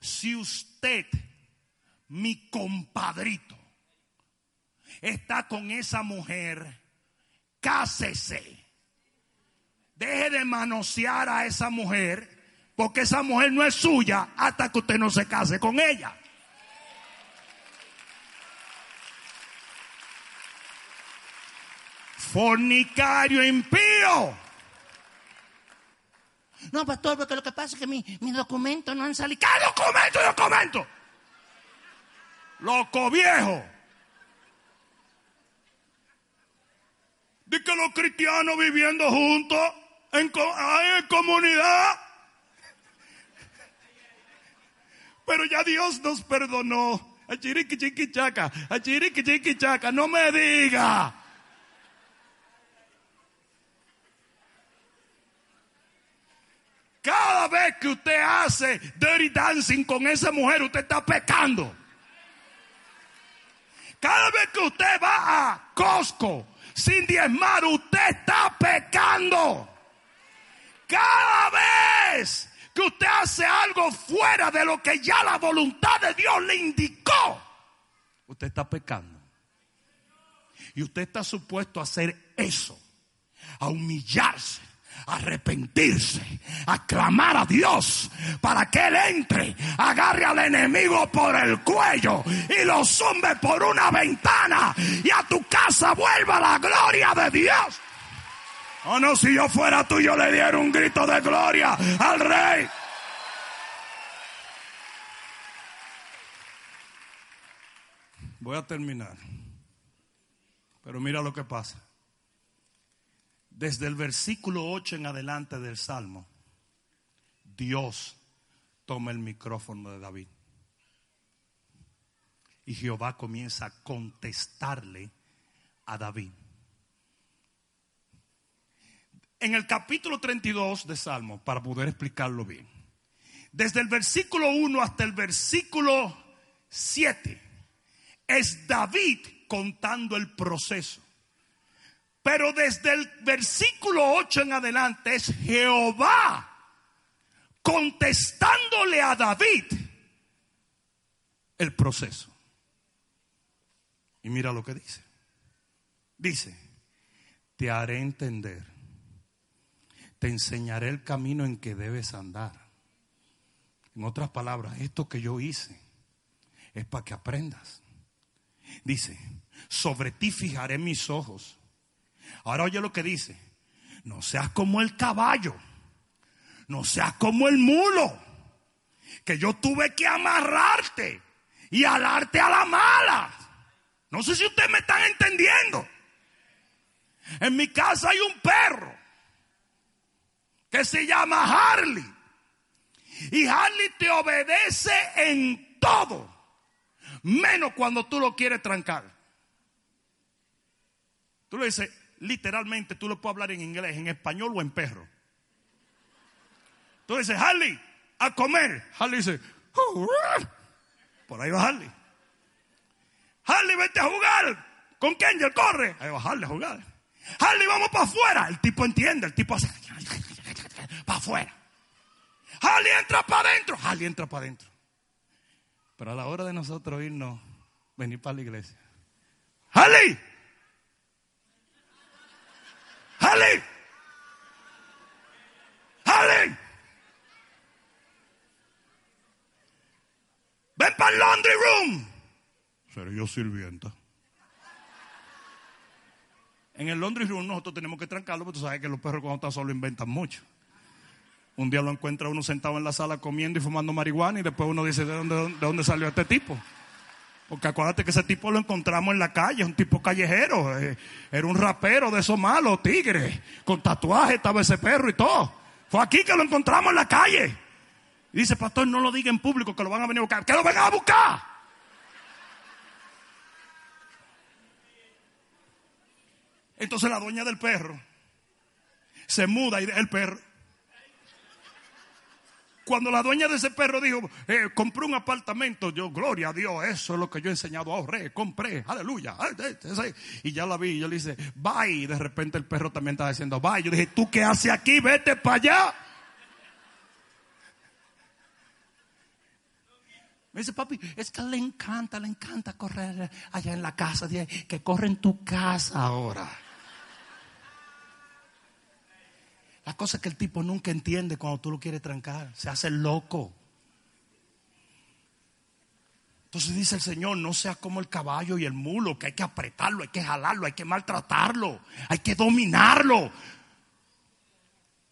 Si usted, mi compadrito, está con esa mujer, cásese. Deje de manosear a esa mujer, porque esa mujer no es suya hasta que usted no se case con ella. Fornicario impío. No, pastor, porque lo que pasa es que mis mi documentos no han salido. ¿Qué documento, documento? Loco viejo. De que los cristianos viviendo juntos en, en comunidad. Pero ya Dios nos perdonó. A chiriqui chiqui chaca, a chiriqui chiqui chaca, no me diga. Cada vez que usted hace dirty dancing con esa mujer, usted está pecando. Cada vez que usted va a Costco sin diezmar, usted está pecando. Cada vez que usted hace algo fuera de lo que ya la voluntad de Dios le indicó, usted está pecando. Y usted está supuesto a hacer eso, a humillarse, arrepentirse, a clamar a Dios para que Él entre, agarre al enemigo por el cuello y lo zumbe por una ventana y a tu casa vuelva la gloria de Dios. Oh no, si yo fuera tú, yo le diera un grito de gloria al rey. Voy a terminar. Pero mira lo que pasa. Desde el versículo 8 en adelante del Salmo, Dios toma el micrófono de David. Y Jehová comienza a contestarle a David. En el capítulo 32 de Salmo, para poder explicarlo bien, desde el versículo 1 hasta el versículo 7, es David contando el proceso. Pero desde el versículo 8 en adelante es Jehová contestándole a David el proceso. Y mira lo que dice. Dice, te haré entender, te enseñaré el camino en que debes andar. En otras palabras, esto que yo hice es para que aprendas. Dice, sobre ti fijaré mis ojos. Ahora oye lo que dice. No seas como el caballo. No seas como el mulo. Que yo tuve que amarrarte y alarte a la mala. No sé si ustedes me están entendiendo. En mi casa hay un perro que se llama Harley. Y Harley te obedece en todo menos cuando tú lo quieres trancar. Tú le dices, literalmente, tú lo puedes hablar en inglés, en español o en perro. Tú dices, Harley, a comer. Harley dice, por ahí va Harley. Harley, vete a jugar. ¿Con Kenji? Corre. Ahí va Harley a jugar. Harley, vamos para afuera. El tipo entiende, el tipo hace para afuera. Harley entra para adentro. Harley entra para adentro. Pero a la hora de nosotros irnos, venir para la iglesia. ¡Harley! ¡Harley! ¡Harley! ¡Ven para el laundry room! Seré yo sirvienta. En el laundry room nosotros tenemos que trancarlo, porque tú sabes que los perros cuando están solos inventan mucho. Un día lo encuentra uno sentado en la sala comiendo y fumando marihuana y después uno dice, ¿de dónde, de dónde salió este tipo? Porque acuérdate que ese tipo lo encontramos en la calle, un tipo callejero, eh, era un rapero de esos malos, tigres, con tatuaje estaba ese perro y todo. Fue aquí que lo encontramos en la calle. Y dice, pastor, no lo diga en público que lo van a venir a buscar. Que lo vengan a buscar. Entonces la dueña del perro se muda y el perro. Cuando la dueña de ese perro dijo, eh, compré un apartamento, yo, gloria a Dios, eso es lo que yo he enseñado, ahorré, compré, aleluya. Y ya la vi, y yo le dije, bye. Y de repente el perro también estaba diciendo, bye. Yo dije, ¿tú qué haces aquí? Vete para allá. Me dice, papi, es que le encanta, le encanta correr allá en la casa, que corre en tu casa ahora. La cosa es que el tipo nunca entiende cuando tú lo quieres trancar. Se hace loco. Entonces dice el Señor, no seas como el caballo y el mulo, que hay que apretarlo, hay que jalarlo, hay que maltratarlo, hay que dominarlo.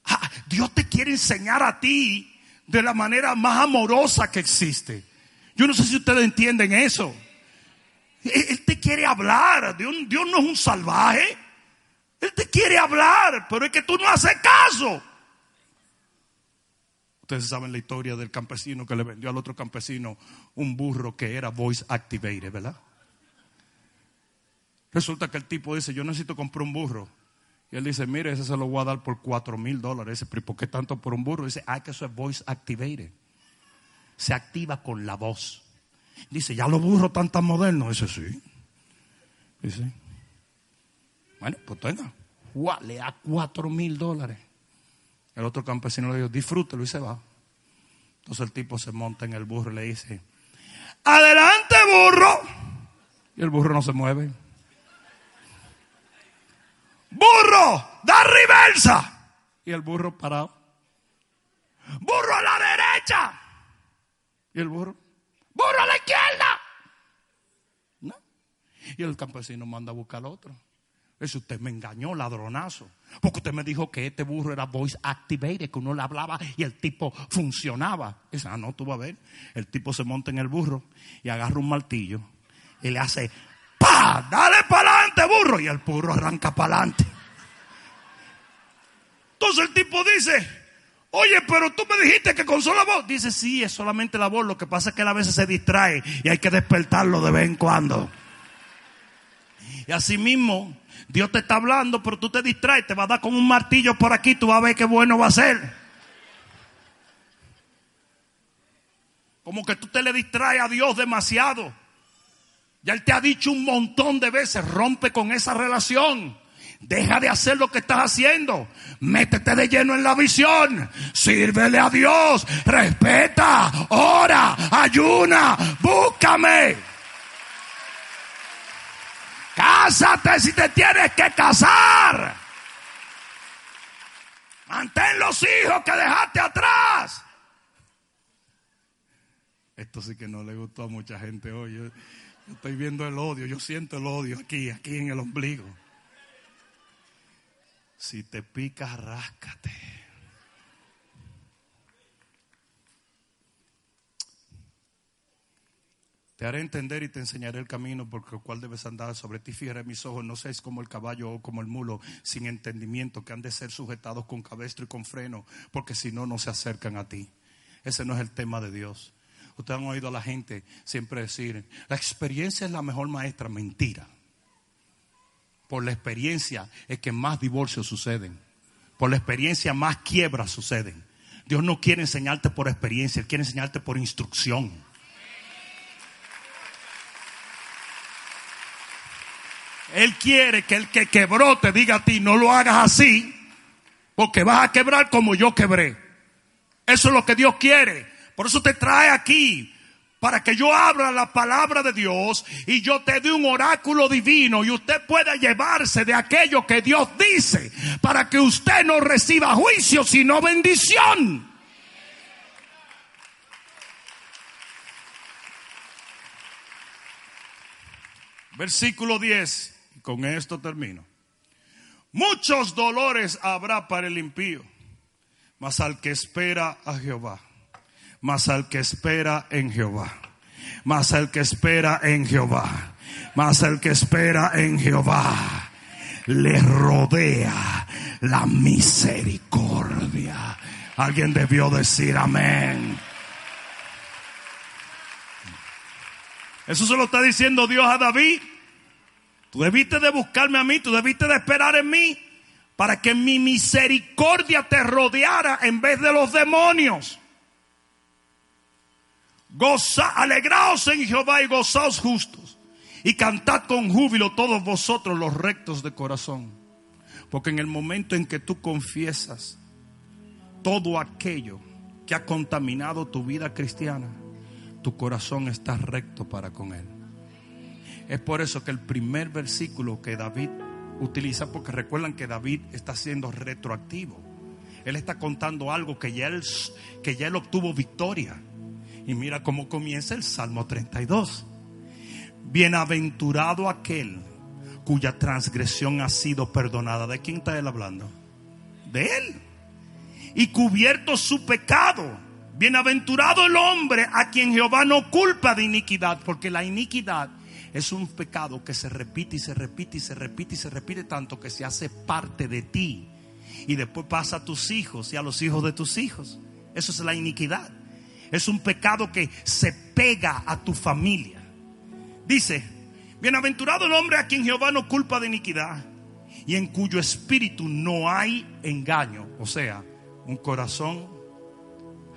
Ah, Dios te quiere enseñar a ti de la manera más amorosa que existe. Yo no sé si ustedes entienden eso. Él te quiere hablar. Dios, Dios no es un salvaje. Él te quiere hablar, pero es que tú no haces caso. Ustedes saben la historia del campesino que le vendió al otro campesino un burro que era voice activated, ¿verdad? Resulta que el tipo dice, yo necesito comprar un burro. Y él dice, mire, ese se lo voy a dar por cuatro mil dólares. ¿por qué tanto por un burro? Dice, ah, que eso es voice activated. Se activa con la voz. Dice, ¿ya los burros están tan modernos? Dice, sí. Dice, bueno, pues tenga. Le da cuatro mil dólares. El otro campesino le dijo, disfrútelo y se va. Entonces el tipo se monta en el burro y le dice, adelante burro. Y el burro no se mueve. Burro, da reversa. Y el burro parado. Burro a la derecha. Y el burro, burro a la izquierda. ¿No? Y el campesino manda a buscar al otro. Eso usted me engañó, ladronazo. Porque usted me dijo que este burro era voice activated, que uno le hablaba y el tipo funcionaba. Dice, ah, no, tú vas a ver. El tipo se monta en el burro y agarra un martillo y le hace, ¡pa! ¡Dale para adelante, burro! Y el burro arranca para adelante. Entonces el tipo dice, Oye, pero tú me dijiste que con sola voz. Dice, sí, es solamente la voz. Lo que pasa es que a veces se distrae y hay que despertarlo de vez en cuando. Y así mismo, Dios te está hablando, pero tú te distraes, te va a dar con un martillo por aquí, tú vas a ver qué bueno va a ser. Como que tú te le distraes a Dios demasiado. Ya Él te ha dicho un montón de veces, rompe con esa relación. Deja de hacer lo que estás haciendo. Métete de lleno en la visión. Sírvele a Dios. Respeta. Ora. Ayuna. Búscame. Cásate si te tienes que casar. Mantén los hijos que dejaste atrás. Esto sí que no le gustó a mucha gente hoy. Yo, estoy viendo el odio, yo siento el odio aquí, aquí en el ombligo. Si te picas, ráscate. Te haré entender y te enseñaré el camino por el cual debes andar. Sobre ti fijaré mis ojos. No seas como el caballo o como el mulo, sin entendimiento, que han de ser sujetados con cabestro y con freno, porque si no, no se acercan a ti. Ese no es el tema de Dios. Ustedes han oído a la gente siempre decir, la experiencia es la mejor maestra. Mentira. Por la experiencia es que más divorcios suceden. Por la experiencia más quiebras suceden. Dios no quiere enseñarte por experiencia, Él quiere enseñarte por instrucción. Él quiere que el que quebró te diga a ti, no lo hagas así, porque vas a quebrar como yo quebré. Eso es lo que Dios quiere. Por eso te trae aquí, para que yo abra la palabra de Dios y yo te dé un oráculo divino y usted pueda llevarse de aquello que Dios dice, para que usted no reciba juicio, sino bendición. Versículo 10 con esto termino. Muchos dolores habrá para el impío, mas al que espera a Jehová, mas al que espera en Jehová, mas al que espera en Jehová, mas al que espera en Jehová, le rodea la misericordia. Alguien debió decir amén. Eso se lo está diciendo Dios a David Tú debiste de buscarme a mí, tú debiste de esperar en mí para que mi misericordia te rodeara en vez de los demonios. Goza, alegraos en Jehová y gozaos justos. Y cantad con júbilo todos vosotros los rectos de corazón. Porque en el momento en que tú confiesas todo aquello que ha contaminado tu vida cristiana, tu corazón está recto para con él. Es por eso que el primer versículo que David utiliza, porque recuerdan que David está siendo retroactivo. Él está contando algo que ya él, que ya él obtuvo victoria. Y mira cómo comienza el Salmo 32. Bienaventurado aquel cuya transgresión ha sido perdonada. ¿De quién está él hablando? De él. Y cubierto su pecado. Bienaventurado el hombre a quien Jehová no culpa de iniquidad, porque la iniquidad es un pecado que se repite y se repite y se repite y se repite tanto que se hace parte de ti. Y después pasa a tus hijos y a los hijos de tus hijos. Eso es la iniquidad. Es un pecado que se pega a tu familia. Dice, bienaventurado el hombre a quien Jehová no culpa de iniquidad y en cuyo espíritu no hay engaño. O sea, un corazón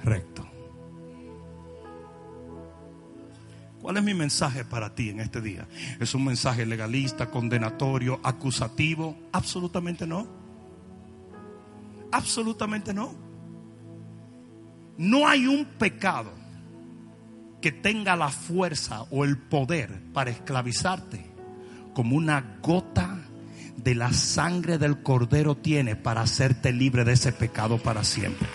recto. ¿Cuál es mi mensaje para ti en este día? ¿Es un mensaje legalista, condenatorio, acusativo? Absolutamente no. Absolutamente no. No hay un pecado que tenga la fuerza o el poder para esclavizarte como una gota de la sangre del cordero tiene para hacerte libre de ese pecado para siempre.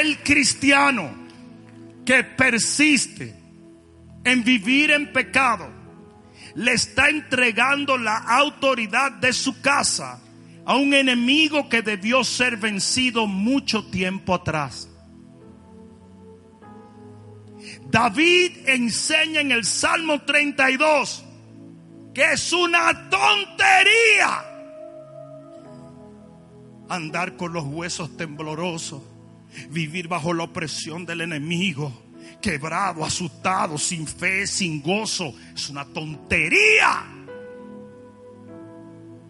El cristiano que persiste en vivir en pecado le está entregando la autoridad de su casa a un enemigo que debió ser vencido mucho tiempo atrás. David enseña en el Salmo 32 que es una tontería andar con los huesos temblorosos vivir bajo la opresión del enemigo, quebrado, asustado, sin fe, sin gozo, es una tontería.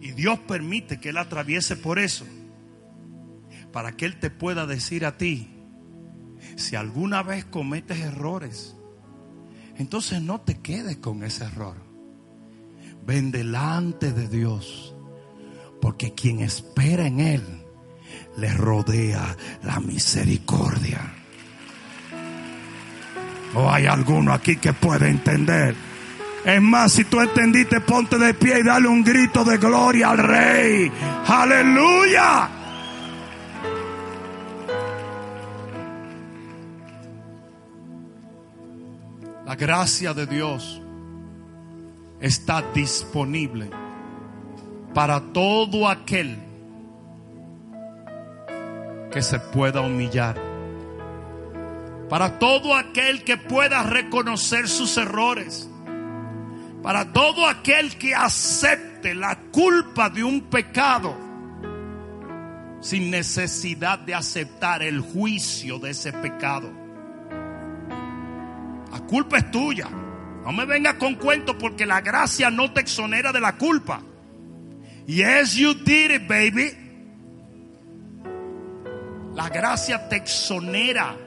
Y Dios permite que Él atraviese por eso, para que Él te pueda decir a ti, si alguna vez cometes errores, entonces no te quedes con ese error. Ven delante de Dios, porque quien espera en Él, le rodea la misericordia. ¿O hay alguno aquí que puede entender? Es más, si tú entendiste, ponte de pie y dale un grito de gloria al Rey. Aleluya. La gracia de Dios está disponible para todo aquel que se pueda humillar. Para todo aquel que pueda reconocer sus errores. Para todo aquel que acepte la culpa de un pecado sin necesidad de aceptar el juicio de ese pecado. La culpa es tuya. No me vengas con cuento porque la gracia no te exonera de la culpa. Yes, you did it, baby. La gracia te exonera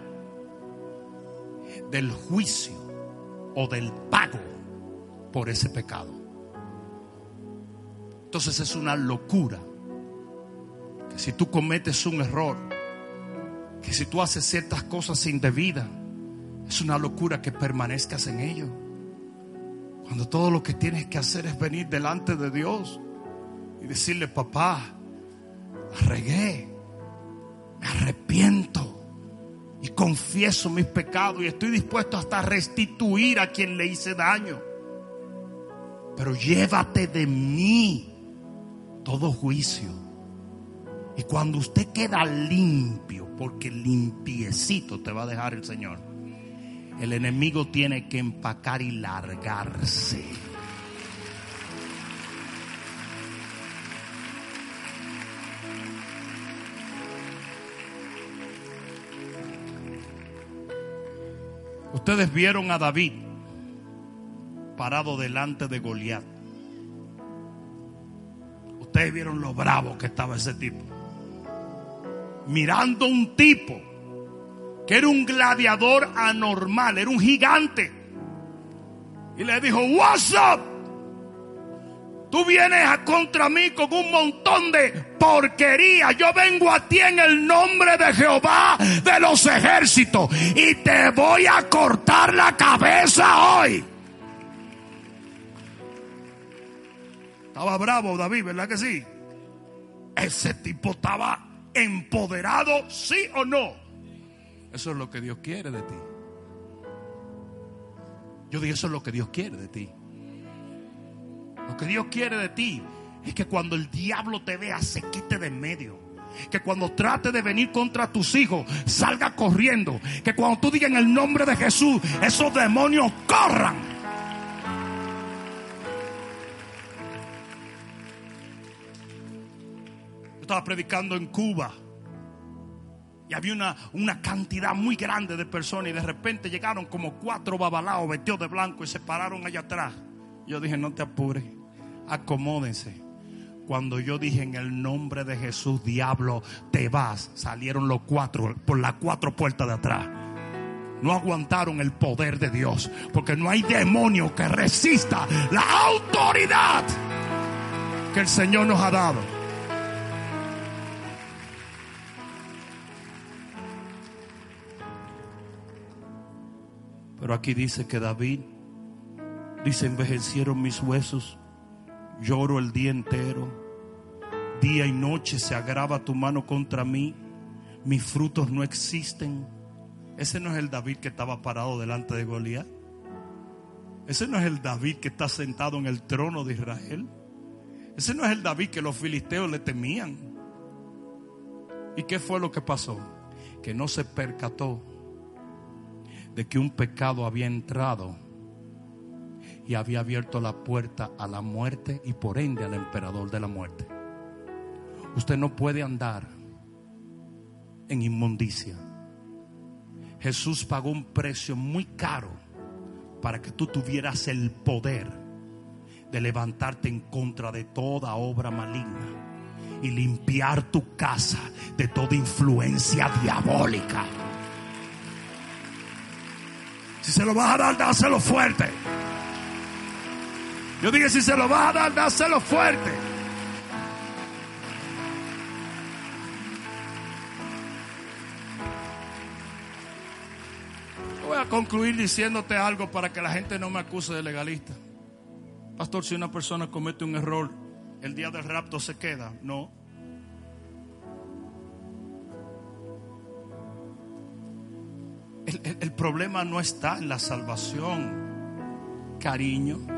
del juicio o del pago por ese pecado. Entonces es una locura que si tú cometes un error, que si tú haces ciertas cosas indebidas, es una locura que permanezcas en ello. Cuando todo lo que tienes que hacer es venir delante de Dios y decirle, papá, regué, me arrepiento y confieso mis pecados y estoy dispuesto hasta restituir a quien le hice daño. Pero llévate de mí todo juicio. Y cuando usted queda limpio, porque limpiecito te va a dejar el Señor, el enemigo tiene que empacar y largarse. Ustedes vieron a David parado delante de Goliat. Ustedes vieron lo bravo que estaba ese tipo. Mirando un tipo que era un gladiador anormal, era un gigante. Y le dijo, what's up? Tú vienes a contra mí con un montón de porquería. Yo vengo a ti en el nombre de Jehová de los ejércitos y te voy a cortar la cabeza hoy. Estaba bravo David, ¿verdad que sí? Ese tipo estaba empoderado, sí o no. Eso es lo que Dios quiere de ti. Yo digo, eso es lo que Dios quiere de ti. Lo que Dios quiere de ti es que cuando el diablo te vea se quite de en medio. que cuando trate de venir contra tus hijos, salga corriendo. Que cuando tú digas en el nombre de Jesús, esos demonios corran. Yo estaba predicando en Cuba. Y había una, una cantidad muy grande de personas y de repente llegaron como cuatro babalaos vestidos de blanco y se pararon allá atrás. Yo dije, no te apures, acomódense. Cuando yo dije en el nombre de Jesús, diablo, te vas, salieron los cuatro por las cuatro puertas de atrás. No aguantaron el poder de Dios, porque no hay demonio que resista la autoridad que el Señor nos ha dado. Pero aquí dice que David dice, envejecieron mis huesos, lloro el día entero, día y noche se agrava tu mano contra mí, mis frutos no existen. Ese no es el David que estaba parado delante de Goliat. Ese no es el David que está sentado en el trono de Israel. Ese no es el David que los filisteos le temían. ¿Y qué fue lo que pasó? Que no se percató de que un pecado había entrado y había abierto la puerta a la muerte y por ende al emperador de la muerte. Usted no puede andar en inmundicia. Jesús pagó un precio muy caro para que tú tuvieras el poder de levantarte en contra de toda obra maligna y limpiar tu casa de toda influencia diabólica. Si se lo vas a dar, dáselo fuerte. Yo dije, si se lo vas a dar, dáselo fuerte. Voy a concluir diciéndote algo para que la gente no me acuse de legalista. Pastor, si una persona comete un error, el día del rapto se queda. No. El, el- el problema no está en la salvación, cariño.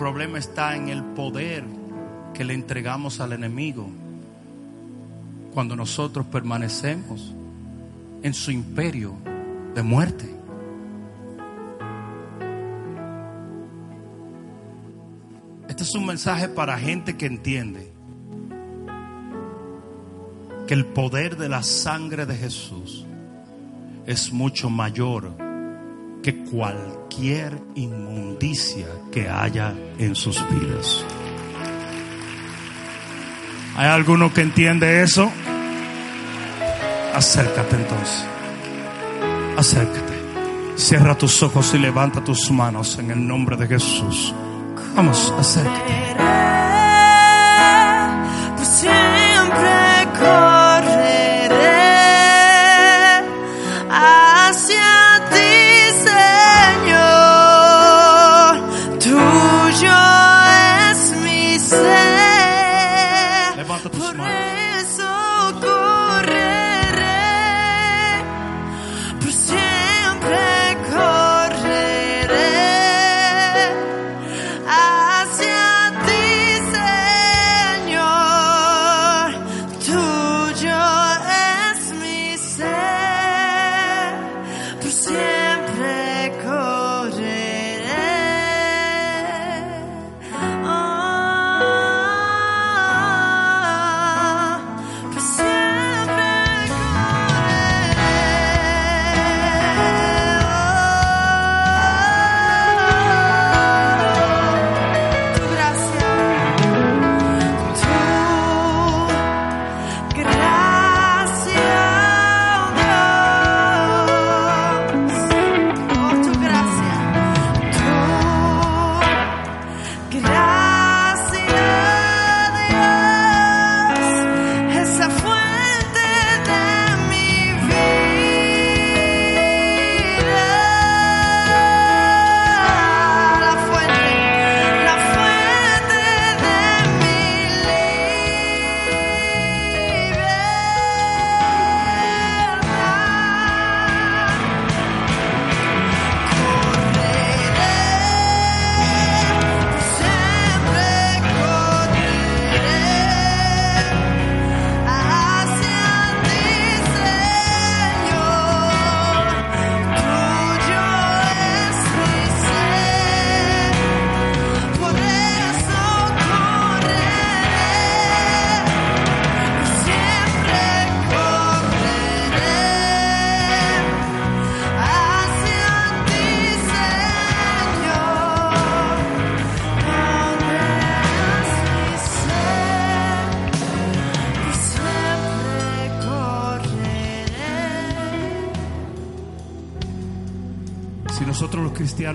Problema está en el poder que le entregamos al enemigo cuando nosotros permanecemos en su imperio de muerte. Este es un mensaje para gente que entiende que el poder de la sangre de Jesús es mucho mayor que cualquier inmundicia que haya en sus vidas. ¿Hay alguno que entiende eso? Acércate entonces. Acércate. Cierra tus ojos y levanta tus manos en el nombre de Jesús. Vamos, acércate.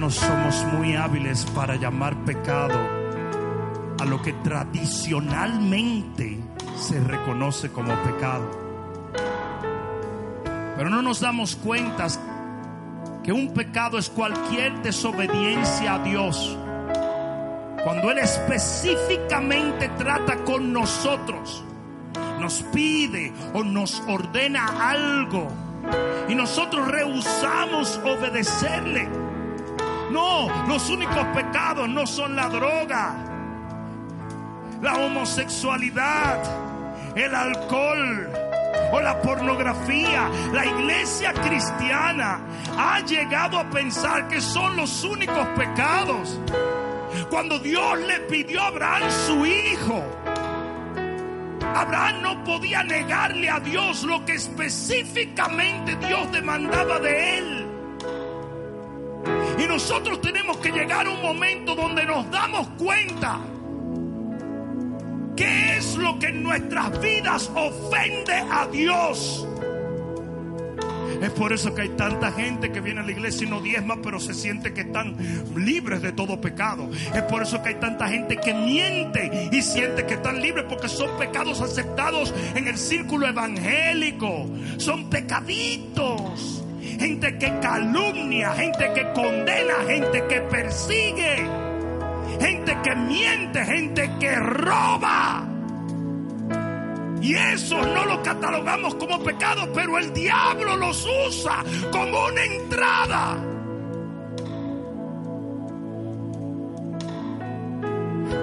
Somos muy hábiles para llamar pecado a lo que tradicionalmente se reconoce como pecado. Pero no nos damos cuenta que un pecado es cualquier desobediencia a Dios. Cuando Él específicamente trata con nosotros, nos pide o nos ordena algo y nosotros rehusamos obedecerle. No, los únicos pecados no son la droga, la homosexualidad, el alcohol o la pornografía. La iglesia cristiana ha llegado a pensar que son los únicos pecados. Cuando Dios le pidió a Abraham su hijo, Abraham no podía negarle a Dios lo que específicamente Dios demandaba de él. Y nosotros tenemos que llegar a un momento donde nos damos cuenta qué es lo que en nuestras vidas ofende a Dios. Es por eso que hay tanta gente que viene a la iglesia y no diezma, pero se siente que están libres de todo pecado. Es por eso que hay tanta gente que miente y siente que están libres porque son pecados aceptados en el círculo evangélico. Son pecaditos. Gente que calumnia, gente que condena, gente que persigue, gente que miente, gente que roba. Y eso no lo catalogamos como pecado, pero el diablo los usa como una entrada.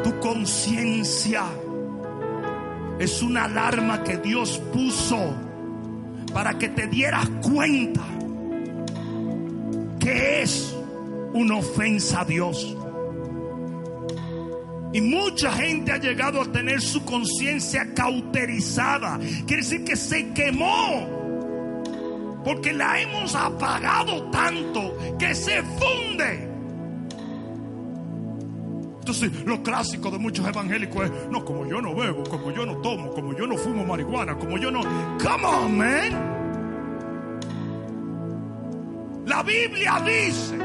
Tu conciencia es una alarma que Dios puso para que te dieras cuenta que es una ofensa a Dios. Y mucha gente ha llegado a tener su conciencia cauterizada. Quiere decir que se quemó. Porque la hemos apagado tanto que se funde. Entonces, lo clásico de muchos evangélicos es, no, como yo no bebo, como yo no tomo, como yo no fumo marihuana, como yo no... Come on, man. La Biblia dice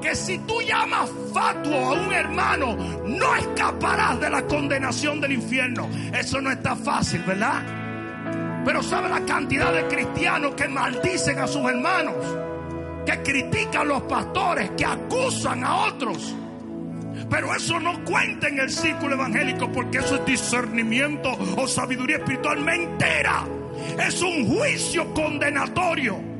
que si tú llamas fatuo a un hermano, no escaparás de la condenación del infierno. Eso no está fácil, ¿verdad? Pero sabe la cantidad de cristianos que maldicen a sus hermanos, que critican a los pastores, que acusan a otros. Pero eso no cuenta en el círculo evangélico porque eso es discernimiento o sabiduría espiritual mentira. Es un juicio condenatorio.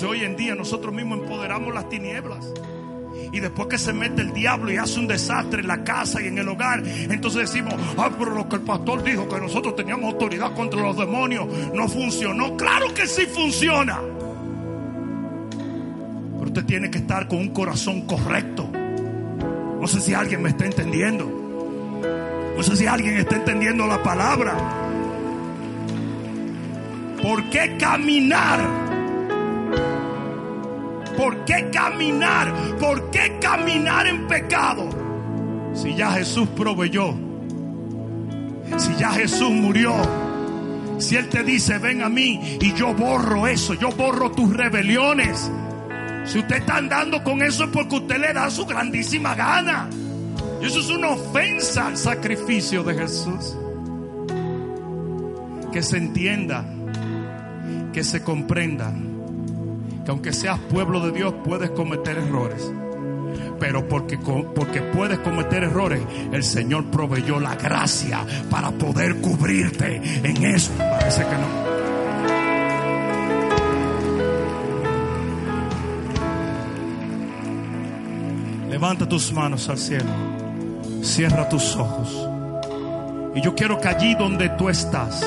Hoy en día nosotros mismos empoderamos las tinieblas. Y después que se mete el diablo y hace un desastre en la casa y en el hogar, entonces decimos, ah, pero lo que el pastor dijo, que nosotros teníamos autoridad contra los demonios, no funcionó. Claro que sí funciona. Pero usted tiene que estar con un corazón correcto. No sé si alguien me está entendiendo. No sé si alguien está entendiendo la palabra. ¿Por qué caminar? ¿Por qué caminar? ¿Por qué caminar en pecado? Si ya Jesús proveyó. Si ya Jesús murió. Si Él te dice, ven a mí y yo borro eso, yo borro tus rebeliones. Si usted está andando con eso es porque usted le da su grandísima gana. Y eso es una ofensa al sacrificio de Jesús. Que se entienda, que se comprenda que aunque seas pueblo de Dios puedes cometer errores. Pero porque, puedes cometer errores, el Señor proveyó la gracia para poder cubrirte en eso. Parece que no. Levanta tus manos al cielo. Cierra tus ojos. Y yo quiero que allí donde tú estás,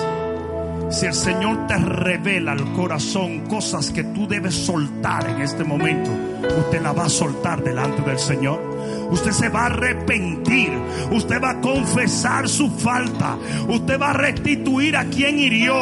si el Señor te revela al corazón cosas que tú debes soltar en este momento, usted la va a soltar delante del Señor. Usted se va a arrepentir. Usted va a confesar su falta. Usted va a restituir a quien hirió.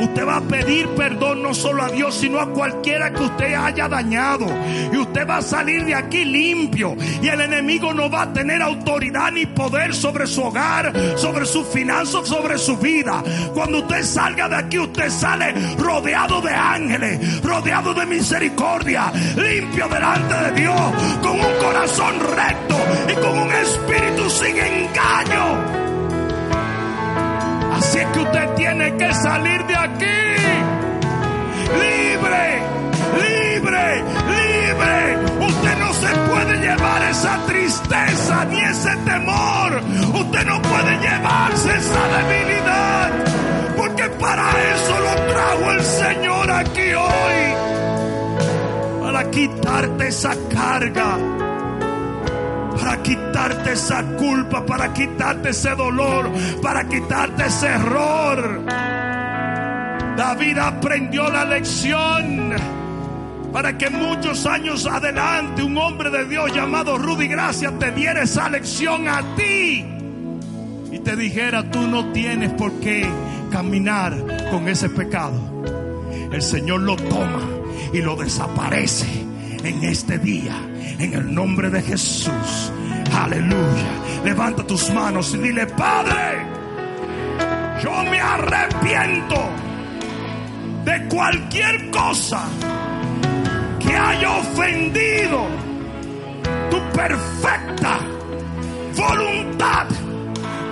Usted va a pedir perdón no solo a Dios, sino a cualquiera que usted haya dañado. Y usted va a salir de aquí limpio. Y el enemigo no va a tener autoridad ni poder sobre su hogar, sobre sus finanzas, sobre su vida. Cuando usted salga de aquí, usted sale rodeado de ángeles, rodeado de misericordia, limpio delante de Dios, con un corazón recto y con un espíritu sin engaño. Así es que usted tiene que salir de aquí libre, libre, libre. Usted no se puede llevar esa tristeza ni ese temor. Usted no puede llevarse esa debilidad. Porque para eso lo trajo el Señor aquí hoy. Para quitarte esa carga para quitarte esa culpa, para quitarte ese dolor, para quitarte ese error. David aprendió la lección para que muchos años adelante un hombre de Dios llamado Rudy Gracia te diera esa lección a ti y te dijera tú no tienes por qué caminar con ese pecado. El Señor lo toma y lo desaparece en este día en el nombre de Jesús. Aleluya. Levanta tus manos y dile, Padre, yo me arrepiento de cualquier cosa que haya ofendido tu perfecta voluntad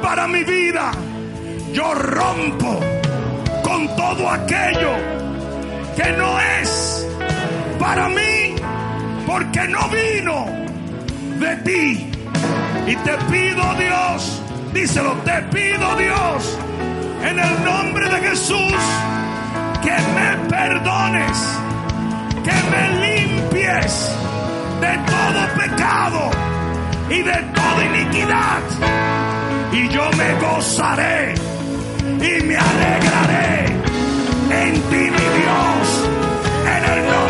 para mi vida. Yo rompo con todo aquello que no es para mí porque no vino de ti. Y te pido Dios, díselo, te pido Dios, en el nombre de Jesús, que me perdones, que me limpies de todo pecado y de toda iniquidad. Y yo me gozaré y me alegraré en ti, mi Dios, en el nombre